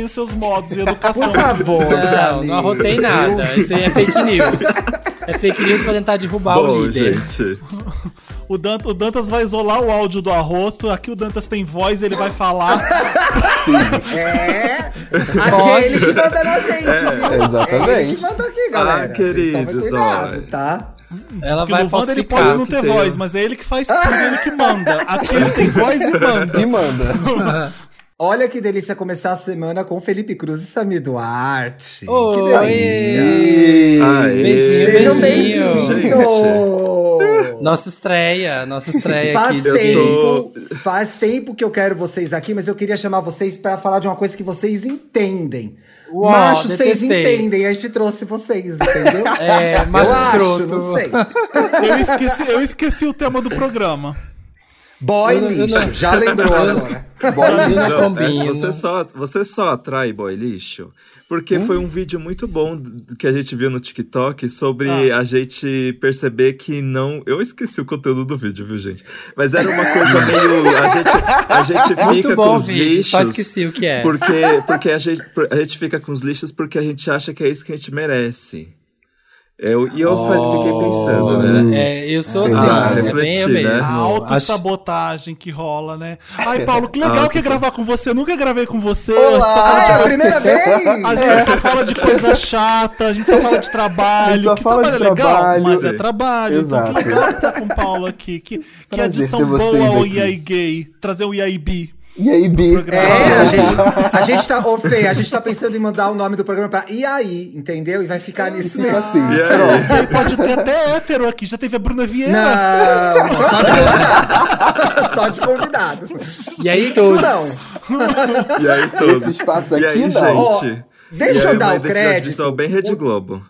tem os seus modos e educação. Por favor, Não, não arrotei nada. Isso aí é fake news. É fake news pra tentar derrubar o Bom, líder. gente. O, Dan- o Dantas vai isolar o áudio do arroto. Aqui o Dantas tem voz, ele vai falar. É, aquele que manda na gente, viu? exatamente. É ele que manda aqui, galera. Ah, queridos, cuidado, ó. tá? Ela Porque vai no Wanda ele pode não ter tem voz, mas é ele que faz tudo, ele que manda. Aqui ele tem voz e manda. E manda. Olha que delícia começar a semana com Felipe Cruz e Samir Duarte. que Oi! delícia. Aê. Beijinho, Sejam beijinho. bem-vindos! Nossa estreia, nossa estreia Faz aqui. Tempo, faz tempo que eu quero vocês aqui, mas eu queria chamar vocês pra falar de uma coisa que vocês entendem. Uau, Macho, vocês entendem, a gente trouxe vocês, entendeu? É, macho eu acho, não sei. Eu esqueci, eu esqueci o tema do programa. Boy Eu eu lixo, não- já lembrou agora. Eu não Não, é, você, só, você só atrai boy lixo porque foi um vídeo muito bom que a gente viu no TikTok sobre a gente perceber que não. Eu esqueci o conteúdo do vídeo, viu, gente? Mas era uma coisa meio. A gente, a gente fica Muito com bom o os vídeo, lixos. só esqueci o que é. Porque, porque a, gente, a gente fica com os lixos porque a gente acha que é isso que a gente merece. Eu, e eu fiquei pensando, né? É, eu sou assim, Ah, é bem né? mesmo. A autossabotagem que rola, né? Ai, Paulo, que legal que é gravar com você. Eu nunca gravei com você. Olá! Só fala Ah, de é a coisa- primeira vez? A gente só fala de coisa chata, a gente só fala de trabalho. A gente só que fala trabalho é legal, trabalho. mas é trabalho. Então que Exato. legal estar com o Paulo aqui. Que, que Prazer adição boa ao aqui. IAI Gay. Trazer o IAI B. E aí, Bi? É, a gente, a gente tá, ô Fê, a gente tá pensando em mandar o nome do programa pra E aí, entendeu? E vai ficar nisso Fica mesmo. assim. E aí? Pode ter até hétero aqui. Já teve a Bruna Vieira. Não, não, só de convidado. só de convidado. E aí, Isso todos? não. E aí, todos. Esse espaço aqui aí, não. Ó, gente? deixa E eu aí, dar o crédito. visual bem Rede Globo.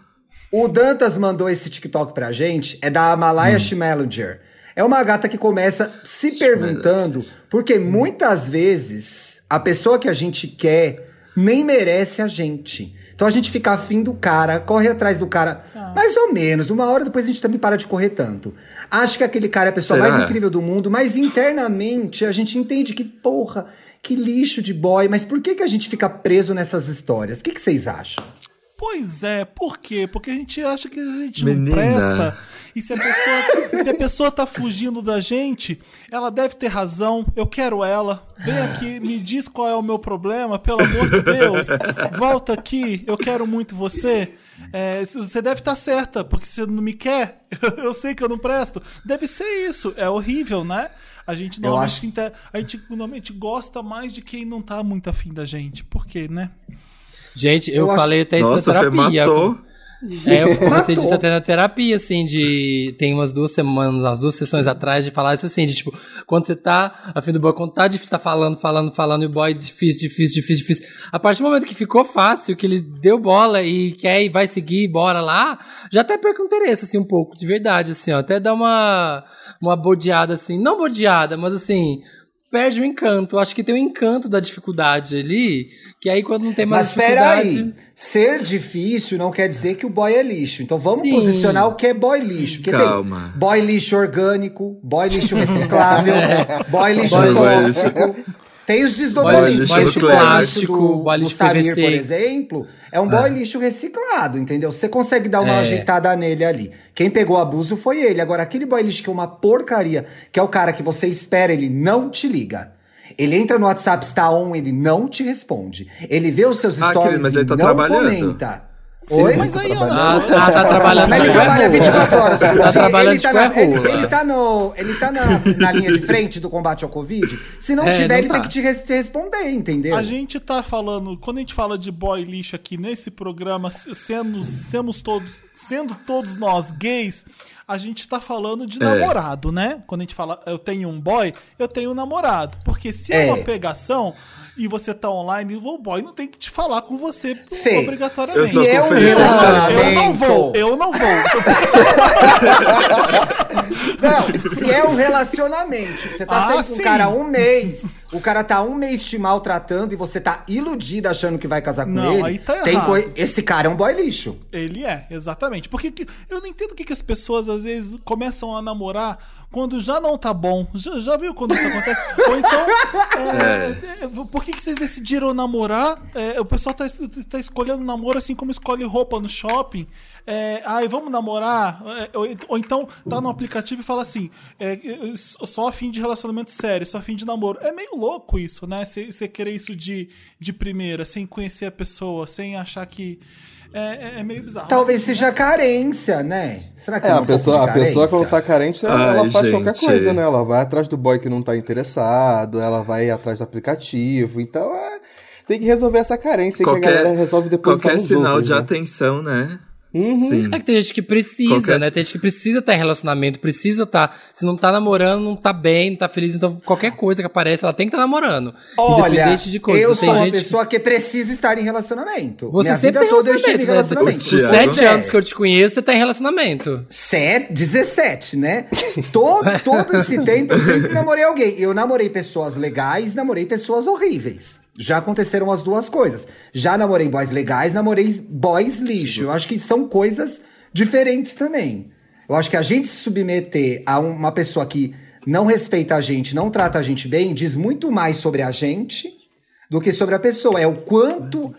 O Dantas mandou esse TikTok pra gente, é da Malaya Schmellinger. É uma gata que começa se perguntando, porque muitas vezes a pessoa que a gente quer nem merece a gente. Então a gente fica afim do cara, corre atrás do cara, mais ou menos. Uma hora depois a gente também para de correr tanto. Acha que aquele cara é a pessoa Será? mais incrível do mundo, mas internamente a gente entende que, porra, que lixo de boy. Mas por que, que a gente fica preso nessas histórias? O que, que vocês acham? Pois é, por quê? Porque a gente acha que a gente Menina. não presta. E se a, pessoa, se a pessoa tá fugindo da gente, ela deve ter razão. Eu quero ela. Vem aqui, me diz qual é o meu problema, pelo amor de Deus. Volta aqui, eu quero muito você. É, você deve estar certa, porque você não me quer. Eu sei que eu não presto. Deve ser isso. É horrível, né? A gente normalmente, acho- inter- a gente normalmente gosta mais de quem não tá muito afim da gente. Por quê, né? Gente, eu, Eu falei até isso Nossa, na terapia. matou. É, eu comecei disso até na terapia, assim, de. Tem umas duas semanas, umas duas sessões atrás, de falar isso assim, de tipo, quando você tá a fim do boy, quando tá difícil, tá falando, falando, falando, e o boy difícil, difícil, difícil, difícil. A partir do momento que ficou fácil, que ele deu bola e quer e vai seguir, bora lá, já até perca o interesse, assim, um pouco, de verdade, assim, ó. Até dá uma, uma bodeada, assim, não bodeada, mas assim. Perde o encanto. Acho que tem o encanto da dificuldade ali, que aí quando não tem mais Mas dificuldade. aí, ser difícil não quer dizer que o boy é lixo. Então vamos Sim. posicionar o que é boy lixo. Porque Calma. tem boy lixo orgânico, boy lixo reciclável, boy lixo tóxico. Tem os desdobramentos. Boy lixo plástico boy do lixo Samir, PVC. por exemplo, é um boy lixo reciclado, entendeu? Você consegue dar uma É. ajeitada nele ali. Quem pegou abuso foi ele. Agora, aquele boy lixo que é uma porcaria, que é o cara que você espera, ele não te liga. Ele entra no WhatsApp, está on, ele não te responde. Ele vê os seus Ah, stories querido, mas e ele tá não trabalhando. comenta. Oi? Mas aí, olha Ah, ah, tá trabalhando Mas ele trabalha rola. 24 horas por dia. Tá trabalhando ele, tá na, ele, ele tá, no, ele tá na, na linha de frente do combate ao Covid. Se não É, tiver, não ele tá. tem que te, res- te responder, entendeu? A gente tá falando, quando a gente fala de boy lixo aqui nesse programa, se- sendo, semos todos, sendo todos nós gays, a gente tá falando de É. namorado, né? Quando a gente fala eu tenho um boy, eu tenho um namorado. Porque se é, É. uma pegação e você tá online, o boy não tem que te falar com você Fê, obrigatoriamente. Eu Se é um feliz. Eu não relacionamento. vou, eu não vou. Não, se é um relacionamento, você tá Ah, saindo com sim. um cara há um mês, O cara tá um mês te maltratando e você tá iludida achando que vai casar com Não, ele. aí tá tem errado. coi- Esse cara é um boy lixo. Ele é, exatamente. Porque que- eu não entendo o que, que as pessoas às vezes começam a namorar quando já não tá bom. Já, já viu quando isso acontece? Ou então, é, é, por que, que vocês decidiram namorar? É, o pessoal tá, tá escolhendo namoro assim como escolhe roupa no shopping. É, ai, vamos namorar? É, ou, ou então tá no aplicativo e fala assim: é, só a fim de relacionamento sério, só a fim de namoro. É meio louco isso, né? Você querer isso de, de primeira, sem conhecer a pessoa, sem achar que. É, é- é meio bizarro. Talvez seja carência, né? Será que É, não a pouco pessoa, de a pessoa quando tá carente, ela, Ai, ela faz qualquer gente. coisa, né? Ela vai atrás do boy que não tá interessado, ela vai atrás do aplicativo. Então, é, tem que resolver essa carência aí que a galera resolve depois qualquer sinal de atenção, né? Sim. É que tem gente que precisa, Qualquer- né? Tem gente que precisa estar em relacionamento, precisa estar. Se não tá namorando, não tá bem, não tá feliz. Então, qualquer coisa que aparece, ela tem que estar namorando. Olha, independente de coisa. eu tem sou uma que- pessoa que precisa estar em relacionamento. Você Minha sempre vida tem toda eu estive em relacionamento, né? sete anos que eu te conheço, você tá em relacionamento. Sete, 17, né? todo, todo esse tempo eu sempre namorei alguém. Eu namorei pessoas legais, namorei pessoas horríveis. Já aconteceram as duas coisas. Já namorei boys legais, namorei boys lixo. Eu acho que são coisas diferentes também. Eu acho que a gente se submeter a uma pessoa que não respeita a gente, não trata a gente bem, diz muito mais sobre a gente do que sobre a pessoa. É o quanto.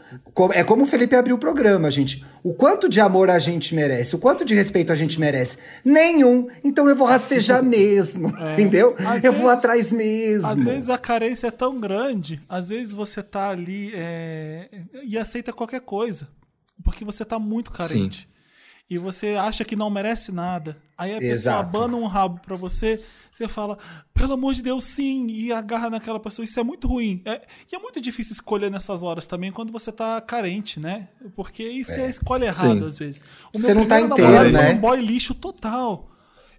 É como o Felipe abriu o programa, gente. O quanto de amor a gente merece, o quanto de respeito a gente merece. Nenhum. Então eu vou rastejar mesmo. Entendeu? Às eu vou vezes- atrás mesmo. Às vezes a carência é tão grande, às vezes você tá ali é, e aceita qualquer coisa, porque você tá muito carente. E você acha que não merece nada. Aí a pessoa Exato. abana um rabo pra você, você fala, pelo amor de Deus, sim, e agarra naquela pessoa. Isso é muito ruim. É- e é muito difícil escolher nessas horas também quando você tá carente, né? Porque isso é, a escolha errada, Sim. às vezes. O Você não tá inteiro, né? um boy lixo total.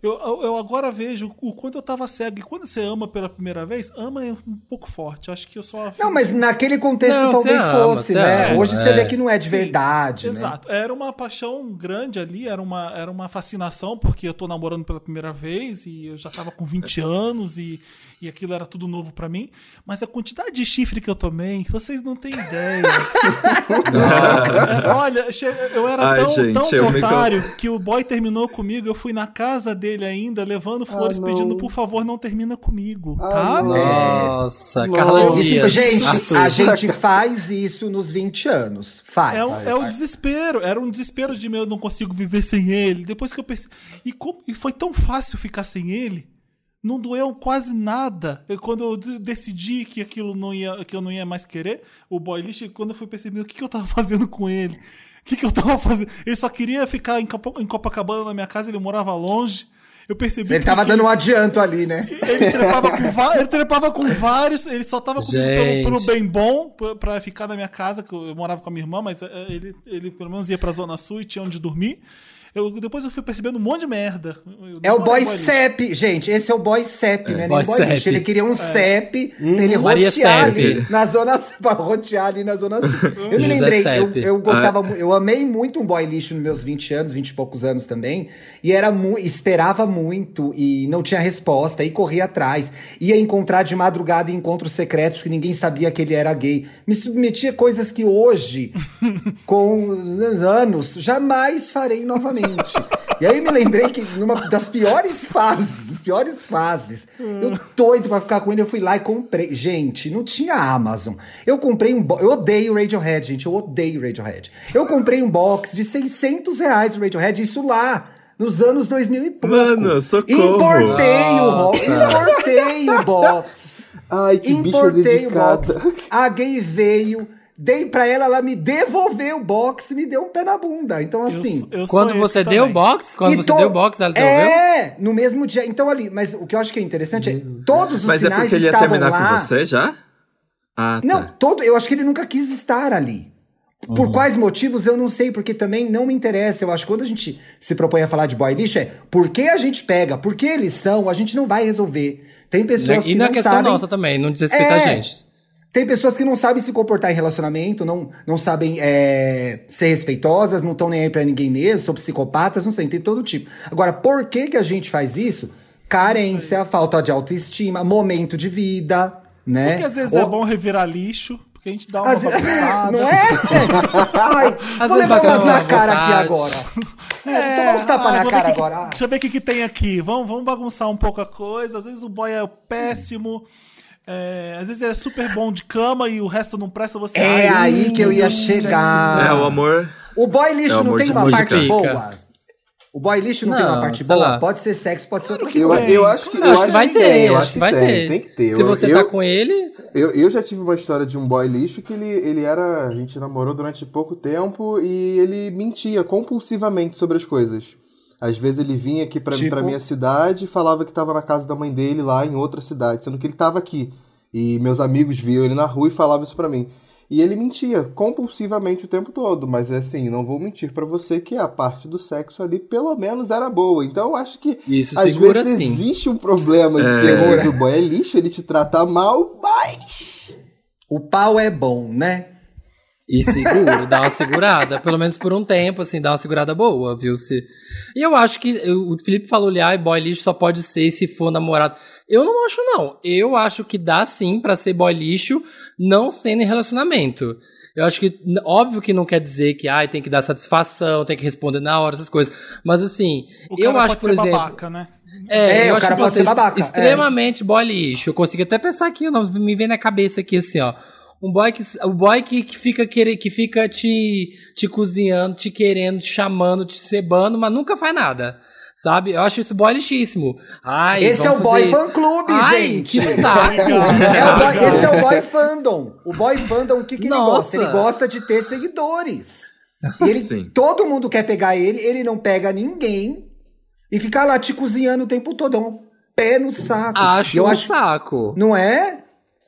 Eu, eu, agora vejo o quanto eu tava cego. E quando você ama pela primeira vez, ama é um pouco forte. Acho que eu só. Não, mas naquele contexto Não, talvez você ama, fosse, você né? ama, Hoje você é. vê que não é de Sim, verdade, né? Exato. Era uma paixão grande ali, era uma, era uma fascinação, porque eu tô namorando pela primeira vez e eu já tava com 20 anos e, e aquilo era tudo novo pra mim. Mas a quantidade de chifre que eu tomei, vocês não têm ideia. Olha, eu era Ai, tão, gente, tão eu me otário que o boy terminou comigo, eu fui na casa dele ainda, levando flores, não. pedindo, por favor, não termina comigo, Ah, tá? Nossa, Nossa. Carla Dias. Gente, Arthur. a gente faz isso nos 20 anos. Faz. É, o- é o desespero. Era um desespero de meu, eu não consigo viver sem ele. Depois que eu pensei. E, como- e foi tão fácil ficar sem ele. Não doeu quase nada. Eu, quando eu de- decidi que aquilo não ia, que eu não ia mais querer, o boy lixo, quando eu fui perceber o que, que eu tava fazendo com ele. O que, que eu tava fazendo? Ele só queria ficar em, Copa- em Copacabana na minha casa, ele morava longe. Eu percebi Ele tava dando um adianto ali, né? ele trepava, com ele trepava com vários, ele só tava comigo pelo, pelo bem bom, pra, pra ficar na minha casa, que eu, eu morava com a minha irmã, mas é, ele, ele pelo menos ia pra Zona Sul e tinha onde dormir. Eu, depois eu fui percebendo um monte de merda. É o boy. CEP, gente. Esse é o boy CEP, né? Nem boy o boy lixo. Ele queria um CEP pra ele Maria rotear CEP. ali na zona pra rotear ali na zona sul. Eu me lembrei, eu, eu gostava, mu- eu amei muito um boy lixo nos meus 20 anos, 20 e poucos anos também. E era mu esperava muito e não tinha resposta, e corria atrás. Ia encontrar de madrugada em encontros secretos, porque ninguém sabia que ele era gay. Me submetia a coisas que hoje, com os anos, jamais farei novamente. E aí eu me lembrei que numa das piores fases, piores fases, eu doido pra ficar com ele, eu fui lá e comprei. Gente, não tinha Amazon. Eu comprei um box. Eu odeio Radiohead, gente. Eu odeio Radiohead. Eu comprei um box de 600 reais do Radiohead, isso lá. Nos anos 2000 e pouco. Mano, socorro. Importei o ro- Importei o box. Ai, que Importei o box. A gay veio, dei pra ela, ela me devolveu o box e me deu um pé na bunda. Então, Eu assim. eu sou Quando você deu o box, quando e você to- deu o box, ela devolveu? É, no mesmo dia. Então, ali, mas o que eu acho que é interessante é todos os Mas é sinais porque ele ia estavam terminar lá. com você já? Ah, tá. Não, todo, eu acho que ele nunca quis estar ali. Por Uhum. quais motivos eu não sei, porque também não me interessa. Eu acho que quando a gente se propõe a falar de boy lixo é por que a gente pega, por que eles são, a gente não vai resolver. Tem pessoas e que na não questão sabem. nossa também, não desrespeita É. a gente. Tem pessoas que não sabem se comportar em relacionamento, não, não sabem é, ser respeitosas, não estão nem aí pra ninguém mesmo, são psicopatas, não sei, tem todo tipo. Agora, por que que a gente faz isso? Carência, falta de autoestima, momento de vida. né? Porque às vezes Ou- é bom revirar lixo, porque a gente dá uma Às vezes- bagunçada. Não é? Ai, Às vou vezes levar umas na cara aqui agora. É, então vamos tapar ah, na cara que- agora. Deixa eu ver o que, que tem aqui. Vamos, vamos bagunçar um pouco a coisa. Às vezes o boy é péssimo. É, às vezes ele é super bom de cama e o resto não presta. Você É Ai, aí que eu ia chegar. É, o amor. O boy É lixo o não tem uma música. parte boa? O boy lixo não, tem uma Não, parte boa? lá. Pode ser sexo, pode ser outra Eu, coisa. eu acho que, Eu acho que vai ter, tem, eu acho que vai tem, ter. Tem que ter. Se Eu- você eu, tá com ele, Eu, eu já tive uma história de um boy lixo que ele, ele era. A gente namorou durante pouco tempo e ele mentia compulsivamente sobre as coisas. Às vezes ele vinha aqui pra, Tipo? pra minha cidade e falava que tava na casa da mãe dele lá em outra cidade, sendo que ele tava aqui. E meus amigos viam ele na rua e falavam isso pra mim. E ele mentia compulsivamente o tempo todo, mas é assim, não vou mentir pra você que a parte do sexo ali pelo menos era boa. Então eu acho que Isso às segura vezes sim. existe um problema de É. que o boy é lixo, ele te trata mal, mas O pau é bom, né? E seguro, dá uma segurada. Pelo menos por um tempo, assim, dá uma segurada boa, viu? Se... E eu acho que o Felipe falou ali, ah, boy lixo só pode ser se for namorado. Eu não acho, não. Eu acho que dá sim pra ser boy lixo, não sendo em relacionamento. Eu acho que, óbvio que não quer dizer que, ai, tem que dar satisfação, tem que responder na hora, essas coisas. Mas assim, O eu acho, pode por ser exemplo. babaca, né? É, É, eu o acho cara que pode você ser babaca, é. extremamente boy lixo. Eu consegui até pensar aqui, não, me vem na cabeça aqui assim, ó. Um boy que, o boy que, que fica querer, que fica te, te cozinhando, te querendo, te chamando, te cebando, mas nunca faz nada. Sabe? Eu acho isso boy lixíssimo. Ai, Esse é o boy isso. fã clube, Ai, gente. Que saco. É o boy- esse é o boy fandom. O boy fandom, o que, que ele gosta? Ele gosta de ter seguidores. Ele, todo mundo quer pegar ele, ele não pega ninguém. E ficar lá te cozinhando o tempo todo. É um pé no saco. Acho eu um acho, saco. Não é?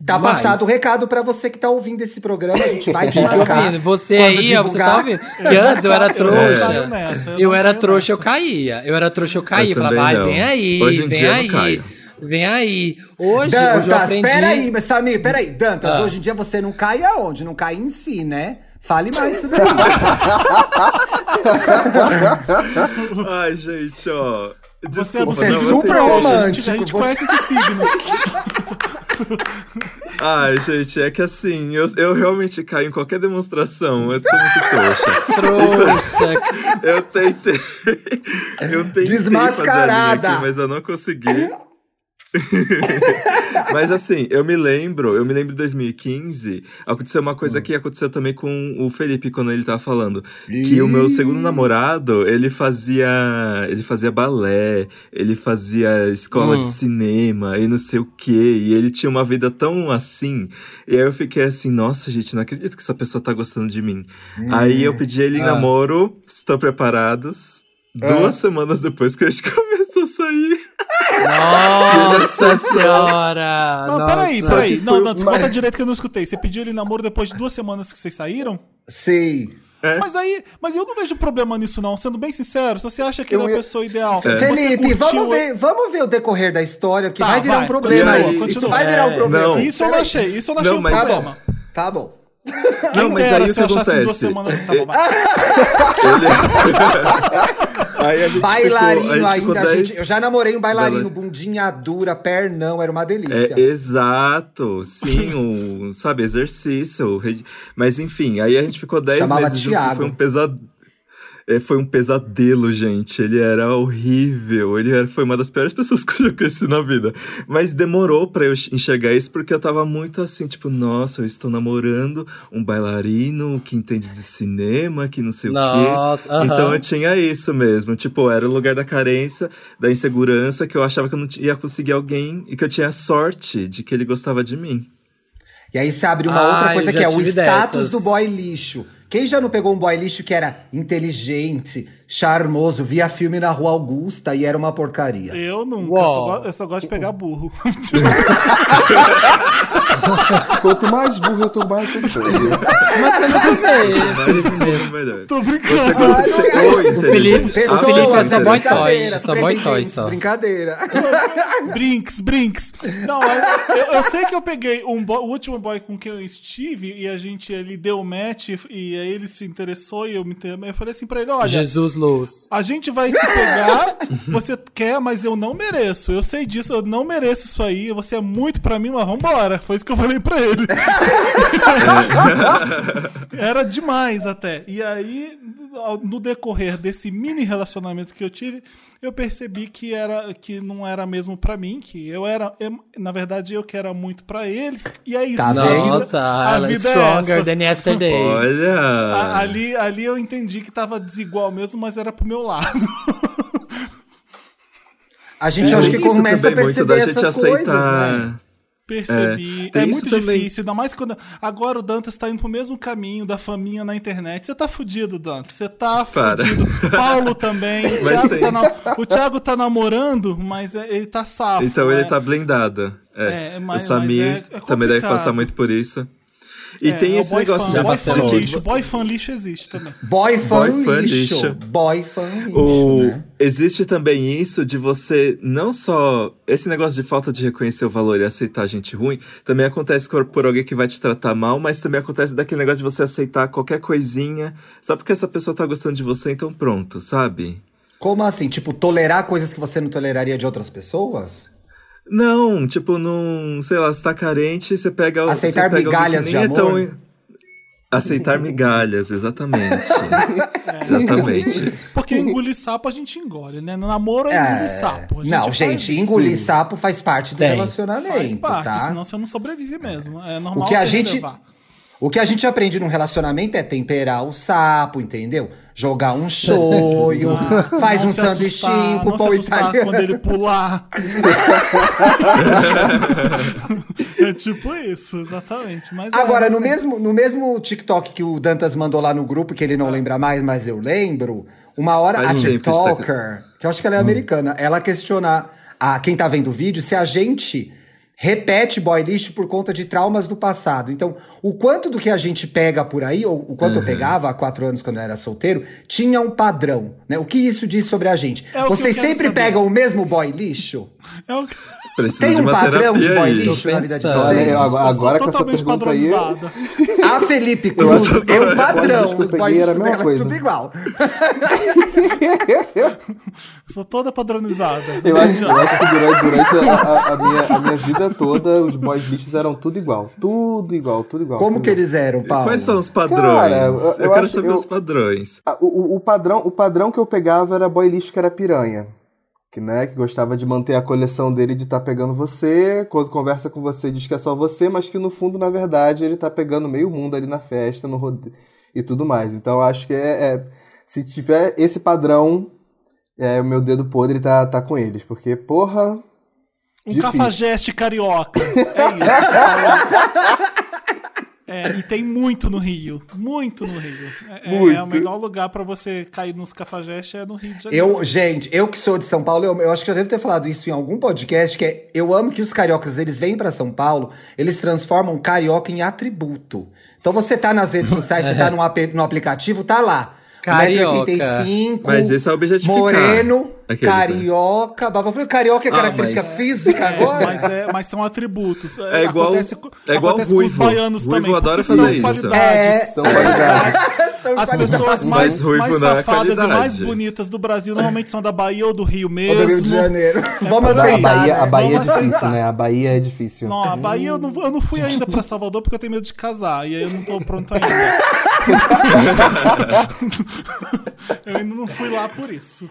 Tá Demais. passado o recado pra você que tá ouvindo esse programa. A gente vai te Fica marcar. ouvindo. Você aí, ó, você tá ouvindo. Que antes eu era trouxa. nessa, eu era trouxa, eu caía. Eu era trouxa, eu caía. Eu Falava, ai, vem aí, Hoje em vem dia eu não aí. caio. Vem aí. Hoje, hoje eu Dantas, aprendi. peraí, mas Samir, peraí. Dantas, Ah. hoje em dia você não cai aonde? Não cai em si, né? Fale mais sobre isso. Ai, gente, ó. Você é, Desculpa, Você é super romântico. A romântico, gente você- conhece esse signo. Ai, gente, é que assim, eu, eu realmente caio em qualquer demonstração. Eu sou muito trouxa. Trouxa. Eu tentei. Eu tentei Desmascarada. fazer a aqui, mas eu não consegui. mas assim, eu me lembro, eu me lembro de 2015, aconteceu uma coisa que aconteceu também com o Felipe quando ele tava falando, que o meu segundo namorado, ele fazia, ele fazia balé, ele fazia escola Hum. de cinema e não sei o quê, e ele tinha uma vida tão assim, e aí eu fiquei assim, nossa, gente, não acredito que essa pessoa tá gostando de mim. Aí eu pedi ele em Ah. namoro, estão preparados? Duas semanas depois que a gente começou a sair. Nossa senhora. Não, nossa. peraí, peraí. Não, não, uma- conta direito que eu não escutei. Você pediu ele namoro depois de duas semanas que vocês saíram? Sei. É? Mas aí, mas eu não vejo problema nisso, não. Sendo bem sincero, se você acha que Eu ele é a pessoa ideal. É. Felipe, vamos ver, vamos ver o decorrer da história, que Tá, vai virar vai, um problema continua, isso. Isso continua. vai virar um É. problema. Não. Isso eu não achei, isso eu não achei Não, um mas- problema. Tá bom. Não, mas Quem aí o que eu achasse em duas acontece? semanas Eu- bom. Aí a gente Bailarino ficou, a gente ainda, a gente. Eu já namorei um bailarino, Bailar- bundinha dura, pernão, era uma delícia. É, exato, sim, um, sabe, exercício. Mas enfim, aí a gente ficou 10 Chamava meses juntos Thiago. foi um pesadelo. Foi um pesadelo, gente. Ele era horrível. Ele era- foi uma das piores pessoas que eu já conheci na vida. Mas demorou pra eu enxergar isso porque eu tava muito assim, tipo, nossa, eu estou namorando um bailarino que entende de cinema, que não sei o quê. Nossa, aham. Então eu tinha isso mesmo. Tipo, era o lugar da carência, da insegurança, que eu achava que eu não ia conseguir alguém e que eu tinha sorte de que ele gostava de mim. E aí se abre uma Ah, outra coisa que é o status dessas. do boy lixo. Quem já não pegou um boy lixo que era inteligente, charmoso, via filme na Rua Augusta e era uma porcaria? Eu nunca, Uau. só eu só gosto de pegar burro. Quanto mais burro eu tô, mais gostoso. Mas você mesmo. Melhor. Tô Você brincando. gosta de ser ou O Felipe- inteligente? o Felipe é só boy toy, brincadeira, só boy toy, só. Brincadeira. Brinks, brinks. Não, eu, eu- eu sei que eu peguei um boy- o último boy com quem eu estive e a gente ele deu o match e aí ele se interessou e eu me eu falei assim pra ele, olha, Jesus Luz. A gente vai se pegar, você quer, mas eu não mereço. Eu sei disso, eu não mereço isso aí. Você é muito pra mim, mas vambora. Foi isso que eu falei pra ele. Era demais até. E aí, no decorrer desse mini relacionamento que eu tive, eu percebi que era que não era mesmo pra mim, que eu era, eu- na verdade, eu que era muito pra ele. E é isso. Tá a vendo? vida- Nossa, a ela é vida é stronger essa. than yesterday. Olha! A- ali, ali eu entendi que tava desigual mesmo, mas era pro meu lado. A gente É acho que começa a também, muito perceber da gente essas coisas, aceitar. né? Percebi. É, É, muito também. difícil, ainda mais quando. Agora o Dantas tá indo pro mesmo caminho da faminha na internet. Você tá fudido, Dantas. Você tá Para. fudido. Paulo também. O Thiago, tá na- o Thiago tá namorando, mas é- ele tá safo. Então né? ele tá blindado. É. É, mas- o Samir mas é- é também deve passar muito por isso. E É, tem é esse negócio fan, de boy fan lixo. Boy fan lixo existe também. Boy fan, Boy lixo. lixo. Boy fan lixo, O... né? Existe também isso de você não só. Esse negócio de falta de reconhecer o valor e aceitar gente ruim, também acontece por, alguém que vai te tratar mal, mas também acontece daquele negócio de você aceitar qualquer coisinha só porque essa pessoa tá gostando de você, então pronto, sabe? Como assim? Tipo, tolerar coisas que você não toleraria de outras pessoas? Não, tipo, não. Sei lá, você tá carente, você pega. Aceitar você pega migalhas de nem é tão- amor? Aceitar migalhas, exatamente. exatamente. Porque engolir sapo a gente engole, né? No namoro é, É, engolir sapo. A não, gente, isso. engolir sapo faz parte do Tem. relacionamento, Faz parte, tá? senão você não sobrevive mesmo. É normal O que a você gente- relevar. O que a gente aprende num relacionamento é temperar o sapo, entendeu? Jogar um shoyu, faz Não um sanduichinho assustar, com pão italiano. quando ele pular. é tipo isso, exatamente. Mas é, Agora, mas no tem- mesmo, no mesmo TikTok que o Dantas mandou lá no grupo, que ele não lembra mais, mas eu lembro, uma hora Faz a TikToker, que eu acho que ela é americana, ela questiona a quem tá vendo o vídeo se a gente repete boy lixo por conta de traumas do passado. Então, o quanto do que a gente pega por aí, ou o quanto eu pegava há quatro anos quando eu era solteiro, tinha um padrão, né? O que isso diz sobre a gente? É Vocês sempre pegam o mesmo boy lixo? É o- Precisa Tem de um uma padrão de boy lixo na vida de. Olha, vocês? eu agora, agora com essa totalmente pergunta aí. padronizada. A Felipe Eu Cruz é um padrão. lixo Os boy mesma dela é coisa. tudo igual. Sou toda padronizada. Eu acho, eu acho que durante, durante a, a- a minha, a minha vida toda, os boys lixos eram tudo igual. Tudo igual, tudo igual. Como tudo que igual. eles eram, Paulo? Quais são os padrões? Cara, eu- eu, eu quero acho- saber eu- os padrões. Ah, O, o, o padrão, o padrão que eu pegava era boy lixo que era piranha. Que, né, que gostava de manter a coleção dele de estar pegando você, quando conversa com você diz que é só você, mas que no fundo, na verdade, ele tá pegando meio mundo ali na festa, no rode... e tudo mais. Então eu acho que é, é- se tiver esse padrão, é, o meu dedo podre tá, tá com eles. Porque, porra. Um Difícil. cafajeste carioca. É isso. É, e tem muito no Rio. Muito no Rio. É, é- Muito. é o melhor lugar pra você cair nos cafajestes é no Rio de Janeiro. Eu, gente, eu que sou de São Paulo, eu, eu acho que eu devo ter falado isso em algum podcast, que é, eu amo que os cariocas, eles vêm pra São Paulo, eles transformam carioca em atributo. Então você tá nas redes sociais, você tá no, ap- no aplicativo, tá lá. Carioca. 1,85m, Mas isso é objetificar. moreno, Aqueles, né? carioca. Baba, eu falei, carioca é Ah, característica mas- física É, agora? mas, é, mas são atributos. É igual- acontece, co- é igual acontece com os ruivo. baianos Ruivo também. adora fazer são isso. qualidades. São qualidades. São As qualidades. pessoas mais, ruivo mais é safadas e mais bonitas do Brasil normalmente são da Bahia ou do Rio Ou mesmo. do Rio de Janeiro. Vamos por A aceitar. Bahia, a né? Bahia é difícil, aceitar. né? A Bahia é difícil. Não, a Bahia eu não, eu não fui ainda pra Salvador porque eu tenho medo de casar. E aí eu não tô pronto ainda. eu ainda não fui lá por isso.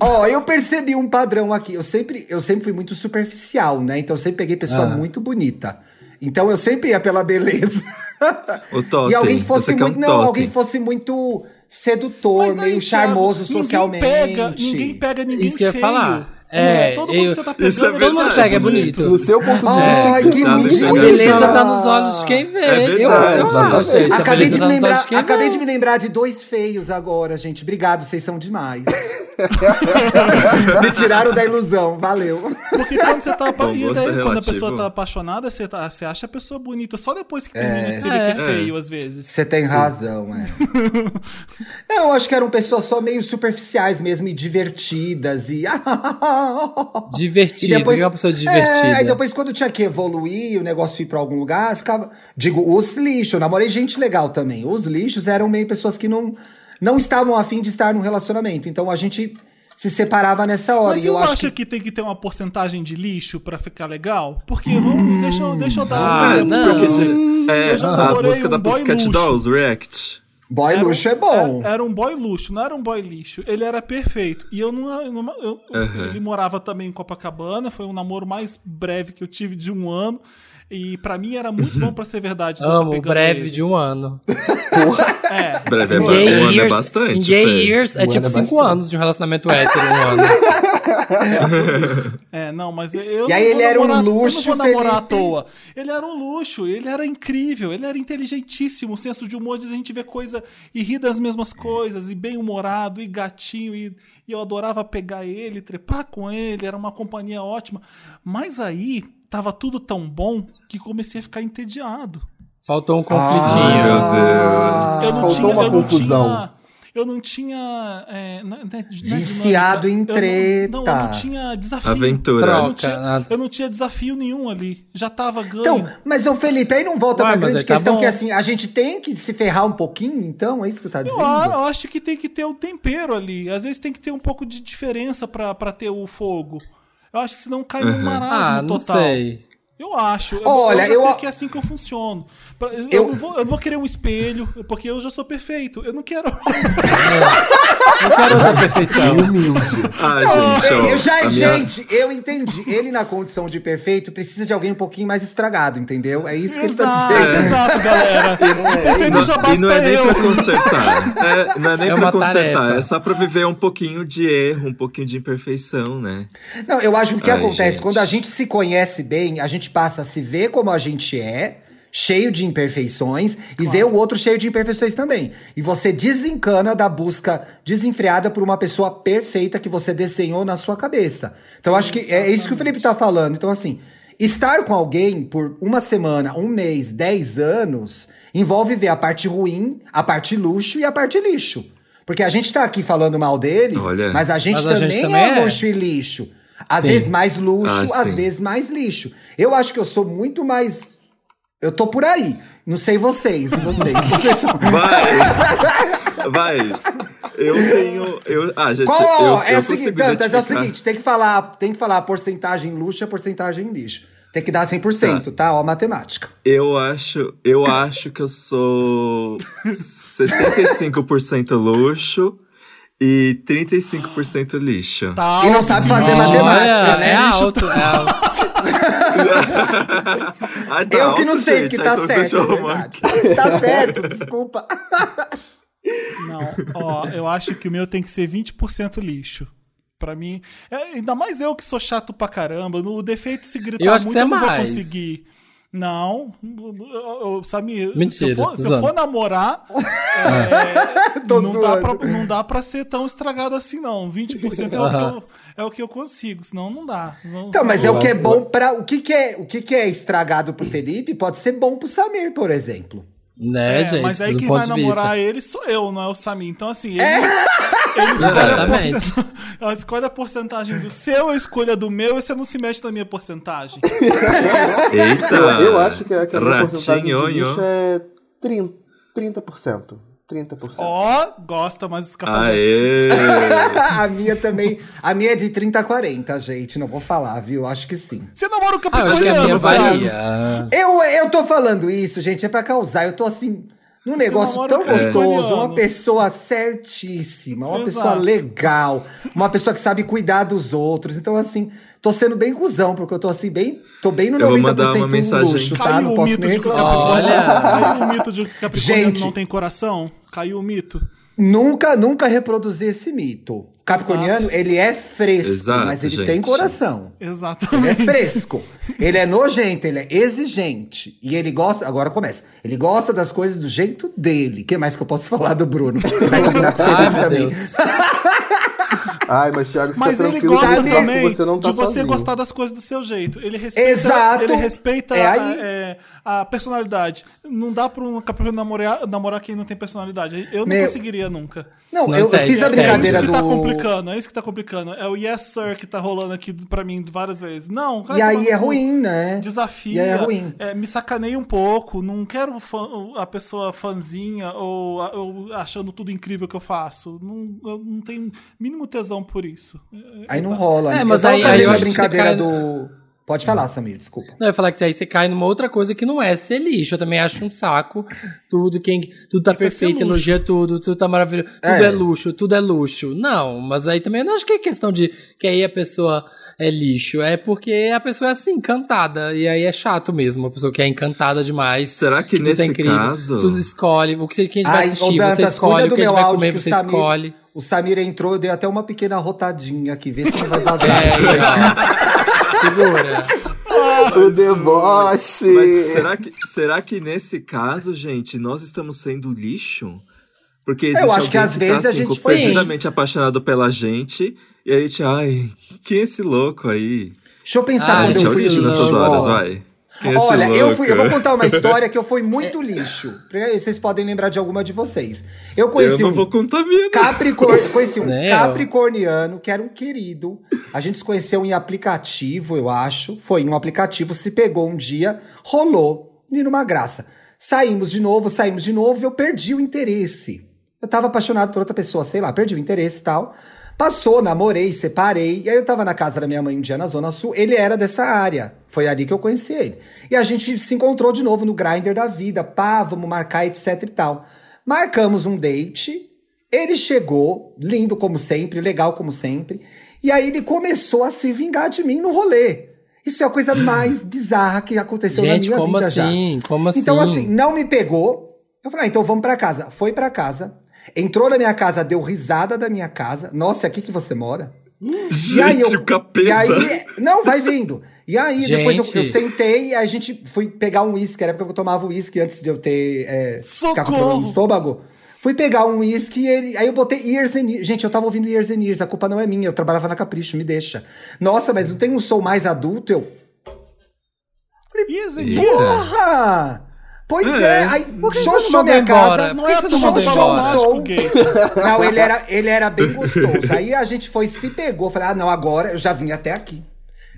Ó, eu percebi um padrão aqui. Eu sempre, eu sempre fui muito superficial, né? Então eu sempre peguei pessoa Ah. muito bonita. Então eu sempre ia pela beleza. O totem. e alguém que fosse Você quer um muito. Não, totem. alguém que fosse muito sedutor, aí, meio Thiago, charmoso ninguém socialmente. Pega, ninguém pega ninguém Isso que eu ia feio. falar. Não É, todo eu- mundo que você tá Isso é. Todo mundo pega, é bonito. Do seu ponto de vista, que Nada mentira. de A beleza tá nos olhos de quem vê. É verdade, eu, eu, eu, gente, Acabei de, tá lembrar, acabei vê. de me lembrar de dois feios agora, gente. Obrigado, vocês são demais. me tiraram da ilusão, valeu. Porque quando você tá Bom e daí, é quando a pessoa tá apaixonada, você, tá- você acha a pessoa bonita só depois que termina de você ver que é É. feio, às vezes. Você tem razão, é. Não, eu acho que eram pessoas só meio superficiais mesmo e divertidas e. Divertido, E depois- uma pessoa divertida. É, aí depois, quando tinha que evoluir, o negócio ir pra algum lugar, ficava. Digo, os lixos, eu namorei gente legal também. Os lixos eram meio pessoas que não. não estavam afim de estar num relacionamento. Então a gente se separava nessa hora. Mas e eu você acho acha que. que... tem que ter uma porcentagem de lixo pra ficar legal? Porque vamos, deixa, eu- deixa eu dar Ah, um exemplo Porque é, Eu já a namorei música um da Pussycat. Dolls, React. Boy Era um- luxo é bom. Era, era um boy luxo, não era um boy lixo. Ele era perfeito. E eu não. eu não- eu- Ele morava também em Copacabana. Foi um namoro mais breve que eu tive de um ano. E pra mim era muito bom pra ser verdade. Amo, pegando breve ele. de um ano. É. Breve é, Em um gay ano é years, bastante. em gay years é Um tipo ano é cinco bastante. anos de um relacionamento hétero, um ano. É, não, mas eu E aí ele era um namorar- luxo, Eu não vou namorar à toa. Ele era um luxo, ele era incrível, ele era inteligentíssimo, o senso de humor de a gente ver coisa e rir das mesmas coisas, e bem-humorado, e gatinho, e, e eu adorava pegar ele, trepar com ele, era uma companhia ótima. Mas aí tava tudo tão bom que comecei a ficar entediado. Faltou um Ah, conflitinho. Meu Deus. Eu não Faltou tinha, uma eu não confusão. tinha- eu não tinha. é, não é- não é Viciado dinâmica. em Eu não- Não, eu treta. não tinha desafio. Aventura. Eu não, Troca, tinha, eu não tinha desafio nenhum ali. Já tava ganho. Então, mas o Felipe, aí não volta Ué, pra grande aí tá questão bom. que assim, a gente tem que se ferrar um pouquinho, então? É isso que você tá eu, dizendo? a- eu acho que tem que ter o tempero ali. Às vezes tem que ter um pouco de diferença pra ter o fogo. Eu acho que senão cai num marasmo Ah, não total. sei. Eu acho. Eu- Olha, eu, eu- sei que é assim que eu funciono. Pra- Eu, Eu- não vou, eu não vou querer um espelho, porque eu já sou perfeito. Eu não quero. Não quero outra perfeição. Humilde. Ai, Eu, gente, ó, eu já, minha- gente, eu entendi. Ele na condição de perfeito precisa de alguém um pouquinho mais estragado, entendeu? É isso que ele tá exato, dizendo. exato, galera. De perfeito já Não, e não é basta nem eu. pra consertar. É, não é nem É pra consertar. tarefa. É só pra viver um pouquinho de erro, um pouquinho de imperfeição, né? Não, eu acho que o que Ai, acontece gente. quando a gente se conhece bem, a gente passa a se ver como a gente é, cheio de imperfeições, e ver o outro cheio de imperfeições também. E você desencana da busca desenfreada por uma pessoa perfeita que você desenhou na sua cabeça. Então, eu acho que é isso que o Felipe tá falando. Então, assim, estar com alguém por uma semana, um mês, dez anos, envolve ver a parte ruim, a parte luxo e a parte lixo. Porque a gente tá aqui falando mal deles, Olha. mas a gente, Mas a também, gente também é é. luxo e lixo. Às Sim. vezes mais luxo, Ah, às sim. vezes mais lixo. Eu acho que eu sou muito mais. Eu tô por aí. Não sei vocês, e vocês. Vocês são- Vai! Vai! Eu tenho. Eu, ah, gente, Qual, eu, é eu o seguinte, consigo Dantas, é o seguinte, tem que falar, tem que falar a porcentagem luxo e a porcentagem lixo. Tem que dar 100%, tá? Ó, matemática. Eu acho, eu acho que eu sou 65% luxo e 35% lixo. Tá E não sabe fazer matemática, Olha, né? é alto, é alto. Ai, tá eu que não sei, gente. porque Ai, tá certo, é. Tá certo, desculpa. Não, ó, eu acho que o meu tem que ser 20% lixo. Pra mim, é, ainda mais eu que sou chato pra caramba. No defeito se gritar Eu que muito, é eu não vou conseguir. Não, eu, Samir, se Mentira, eu for, se eu for namorar, é, não, dá pra, não dá pra ser tão estragado assim, não. 20% é, o, que eu, é o que eu consigo, senão não dá. Não- Então, mas é o que é bom pra. O que, que é, o que, que é estragado pro Felipe pode ser bom pro Samir, por exemplo. Né, É, gente? mas aí quem vai namorar vista. ele sou eu, não é o Samir. Então, assim, ele, É. ele escolhe, a Exatamente. porcent... ela escolhe a porcentagem do seu, eu escolho a do meu, e você não se mexe na minha porcentagem. Eita! Eu, acho que a, que a minha porcentagem de Ratinho, lixo é 30%. 30%. 30%. Ó, gosta, mas os cafajestes. A minha também. A minha é de 30 a 40, gente. Não vou falar, viu? Acho que sim. Você namora o Ah, eu acho que a minha Capricorniano, Thiago. varia. Eu, eu tô falando isso, gente, é pra causar. Eu tô assim. Num negócio tão gostoso, uma pessoa certíssima, uma Exato. pessoa legal, uma pessoa que sabe cuidar dos outros. Então, assim, tô sendo bem cuzão, porque eu tô assim, bem. Tô bem no Eu vou 90% mandar uma mensagem. luxo, tá? Caiu Não o posso mito nem de caiu o mito de que o Capricorniano Gente. não tem coração. Caiu o mito. Nunca, nunca reproduzi esse mito. Capricorniano, ele é fresco, Exato, mas ele gente. tem coração. Ele é Exatamente. fresco. Ele é nojento, ele é exigente. E ele gosta. Agora começa. Ele gosta das coisas do jeito dele. O que mais que eu posso falar do Bruno? Ai, também. Ai, mas Thiago, fica Mas ele gosta também você não tá de você sozinho. gostar das coisas do seu jeito. Ele respeita, Exato. Ele respeita É a, aí. é, a personalidade. Não dá pra um Capricorniano namorar, namorar quem não tem personalidade. Eu não Meu- conseguiria nunca. Não, Senão eu, eu tem- fiz a tem- É brincadeira isso que do. tá complicando, é isso que tá complicando. É o yes sir que tá rolando aqui pra mim várias vezes. Não, vai E aí é ruim, né? Desafia, E aí é ruim. é, me sacaneia um pouco. Não quero fã- a pessoa fanzinha ou, ou achando tudo incrível que eu faço. Não, eu não tenho mínimo tesão por isso. Aí não Exato. rola. É, né? mas eu aí- aí eu a brincadeira cai- do. Pode falar, Samir, desculpa. Não, eu ia falar que aí você cai numa outra coisa que não é ser lixo. Eu também acho um saco. Tudo, quem, tudo tá Isso é perfeito, luxo. elogia tudo, tudo tá maravilhoso. Tudo É. é. luxo, tudo é luxo. Não, mas aí também eu não acho que é questão de que aí a pessoa é lixo. É porque a pessoa é assim, encantada. E aí é chato mesmo. A pessoa que é encantada demais. Será que tudo tá nesse incrível, caso- Tudo escolhe. O que você- quem a gente vai Ai, assistir, ô, você Dantas, escolhe. O do que a gente meu vai comer, você Samir, escolhe. o Samir entrou, eu dei até uma pequena rotadinha aqui, vê se não vai vazar. É, Segura. O deboche! Mas será que, será que nesse caso, gente, nós estamos sendo lixo? Porque existe Eu acho que às tá, vezes a assim, gente perdidamente apaixonado pela gente, e a gente, ai, quem é esse louco aí? Deixa eu pensar Ah, quando gente, é eu fui lixo nessas horas, vai. Esse Olha, eu, fui, eu vou contar uma história que eu fui muito lixo. Vocês podem lembrar de alguma de vocês. Eu conheci Eu não um vou contar minha. Capricor... conheci um capricorniano que era um querido. A gente se conheceu em aplicativo, eu acho. Foi em um aplicativo, se pegou um dia, rolou. E numa graça. Saímos de novo, saímos de novo, eu perdi o interesse. Eu tava apaixonado por outra pessoa, sei lá, perdi o interesse e tal. Passou, namorei, separei. E aí eu tava na casa da minha mãe um dia na Zona Sul. Ele era dessa área. Foi ali que eu conheci ele. E a gente se encontrou de novo no grinder da vida. Pá, vamos marcar, etc e tal. Marcamos um date. Ele chegou, lindo como sempre, legal como sempre. E aí ele começou a se vingar de mim no rolê. Isso é a coisa mais bizarra que aconteceu Gente, na minha como vida já. assim? Como Então, assim? assim, não me pegou. Eu falei, ah, então vamos pra casa. Foi pra casa. Entrou na minha casa, deu risada da minha casa. Nossa, é aqui que você mora? Gente, o capeta. E aí, não, vai vindo. E aí, depois eu, Gente. eu sentei e a gente foi pegar um uísque. Era porque eu tomava uísque antes de eu ter. É, ficar com problema no estômago. Fui pegar um uísque e ele. Aí eu botei Years and Years. Gente, eu tava ouvindo Years and Years. A culpa não é minha. Eu trabalhava na Capricho, me deixa. Nossa, mas não tem um som mais adulto? Eu. Isa, Eita. Isa. Porra! Pois é, É. aí Por que você xoxou minha embora? casa. Por que você não mandou xoxou o. Não, ele era, ele era bem gostoso. Aí a gente foi, se pegou. Falei, ah, não, agora eu já vim até aqui.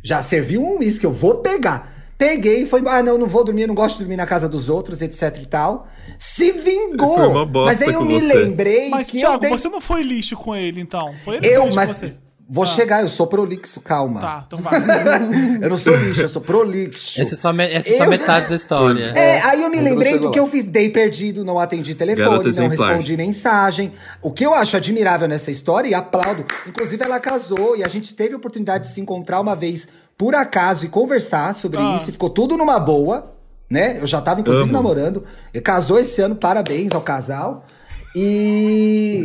Já servi um uísque, eu vou pegar. Peguei e foi, ah, não, não vou dormir, não gosto de dormir na casa dos outros, etc e tal. Se vingou. Foi uma bosta mas aí eu com me você. lembrei Mas, que Thiago, eu dei... você não foi lixo com ele, então? Foi ele que Eu, foi mas com você? Vou Ah. chegar, eu sou prolixo, calma. Tá, então vai. Eu não sou lixo, eu sou prolixo. Essa é só, me- essa é só Eu- metade da história. É, aí eu me Ainda lembrei do que eu fiz. Dei perdido, não atendi telefone, Garota não exemplar. respondi mensagem. O que eu acho admirável nessa história e aplaudo. Inclusive, ela casou e a gente teve a oportunidade de se encontrar uma vez por acaso e conversar sobre Ah. isso. E ficou tudo numa boa, né? Eu já tava, inclusive, Amo. namorando. E casou esse ano, parabéns ao casal. E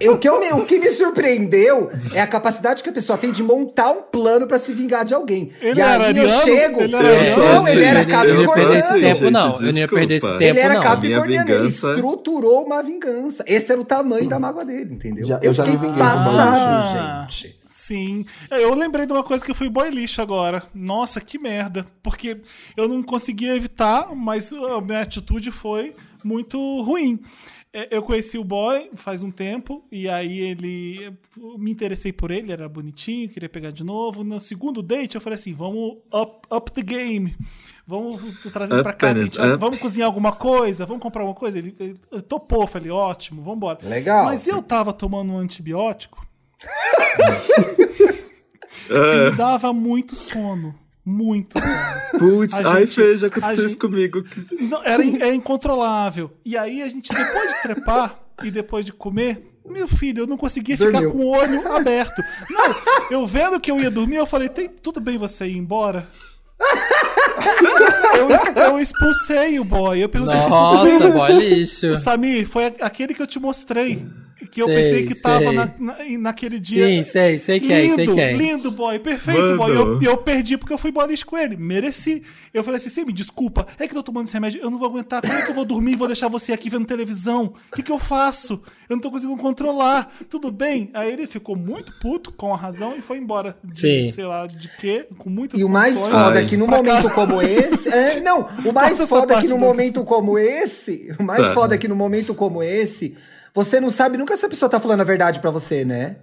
eu- o, que eu me- o que me surpreendeu é a capacidade que a pessoa tem de montar um plano pra se vingar de alguém. Ele e era aí eu ariano? chego. Ele era É, não, ele era eu não ia perder esse capricorniano. tempo, Gente, não. Eu não ia perder esse tempo, Ele era não. capricorniano, ele estruturou uma vingança. Esse era o tamanho da mágoa dele, entendeu? Já- eu já me fiquei passado, Ah. gente. Sim. É, Eu lembrei de uma coisa que eu fui boy lixo agora. Nossa, que merda. Porque eu não conseguia evitar, mas a minha atitude foi muito ruim. É, Eu conheci o boy faz um tempo, e aí ele. me interessei por ele, era bonitinho, queria pegar de novo. No segundo date, eu falei assim: vamos up, up the game. Vamos trazer ele pra cá. Que gente. Vamos cozinhar alguma coisa? Vamos comprar alguma coisa? Ele, ele topou, falei, ótimo, vambora. Legal. Mas eu tava tomando um antibiótico É. me dava muito sono. Muito sono. Putz, A ai, gente- Fê, já aconteceu gente- isso comigo. Que- Não, era, in- é incontrolável. E aí a gente, depois de trepar e depois de comer, meu filho, eu não conseguia ficar Dormiu. com o olho aberto. Não, eu vendo que eu ia dormir, eu falei, Tem, tudo bem você ir embora? eu, eu expulsei o boy. Eu perguntei se tudo bem. Nossa, boy lixo. Samir, foi aquele que eu te mostrei. Que eu Sei, pensei que tava sei. na, na- naquele dia. Sim, sei, sei quem, lindo, sei quem. lindo, boy, perfeito, Mano. boy. Eu, eu perdi porque eu fui boliche com ele, mereci. Eu falei assim: você me desculpa, é que eu tô tomando esse remédio, eu não vou aguentar. Como é que eu vou dormir e vou deixar você aqui vendo televisão? O que, que eu faço? Eu não tô conseguindo controlar. Tudo bem? Aí ele ficou muito puto, com a razão, e foi embora. De, Sim. Sei lá de quê, com muitas E o mais foda é que num momento casa. como esse. É, não, o mais essa foda é que num momento como esse. O mais Tá. foda é que num momento como esse, você não sabe nunca se a pessoa tá falando a verdade pra você, né?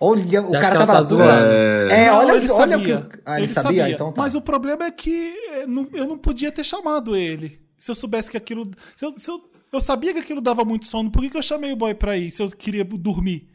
Olha, o Você acha cara tava tá zoando? É, Não, olha, ele olha o sabia. que. Ah, ele, sabia? Então tá. Mas o problema é que é, não- eu não podia ter chamado ele. Se eu soubesse que aquilo. Se eu, se eu, eu sabia que aquilo dava muito sono, por que, que eu chamei o boy pra ir se eu queria dormir?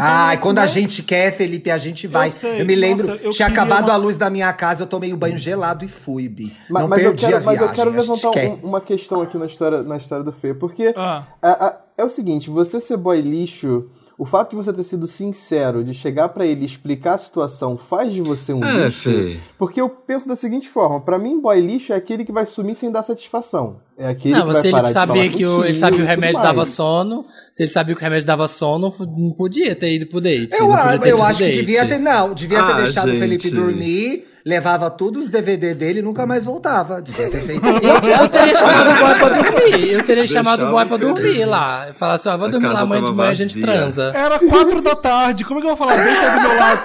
Então, Ah, e quando a gente quer, Felipe, a gente vai. Eu, sei, me lembro, nossa, eu tinha acabado uma- a luz da minha casa, eu tomei um banho gelado e fui, Bi. Mas, não mas eu perdi quero, a mas viagem. eu quero levantar quer. um- uma questão aqui na história, na história do Fê, porque Ah. a- a- é o seguinte, você ser boy lixo, o fato de você ter sido sincero, de chegar pra ele e explicar a situação, faz de você um É, lixo. Fê. Porque eu penso da seguinte forma, pra mim boy lixo é aquele que vai sumir sem dar satisfação. É aquele Não, que vai se parar ele sabia que o, ele sabia que o remédio dava sono, se ele sabia que o remédio dava sono, não podia ter ido pro date. Eu, não a- podia ter eu tido acho que date. devia ter. Não, devia ter Ah, deixado o Felipe gente. dormir, levava todos os DVD dele e nunca mais voltava. Devia ter feito Eu, eu teria chamado o boy pra dormir. Eu teria Deixava chamado o boy pra dormir lá. Eu Falar assim, ó, vou dormir lá amanhã de manhã a gente transa. Era quatro da tarde. Como é que eu vou falar? Deita do meu lado.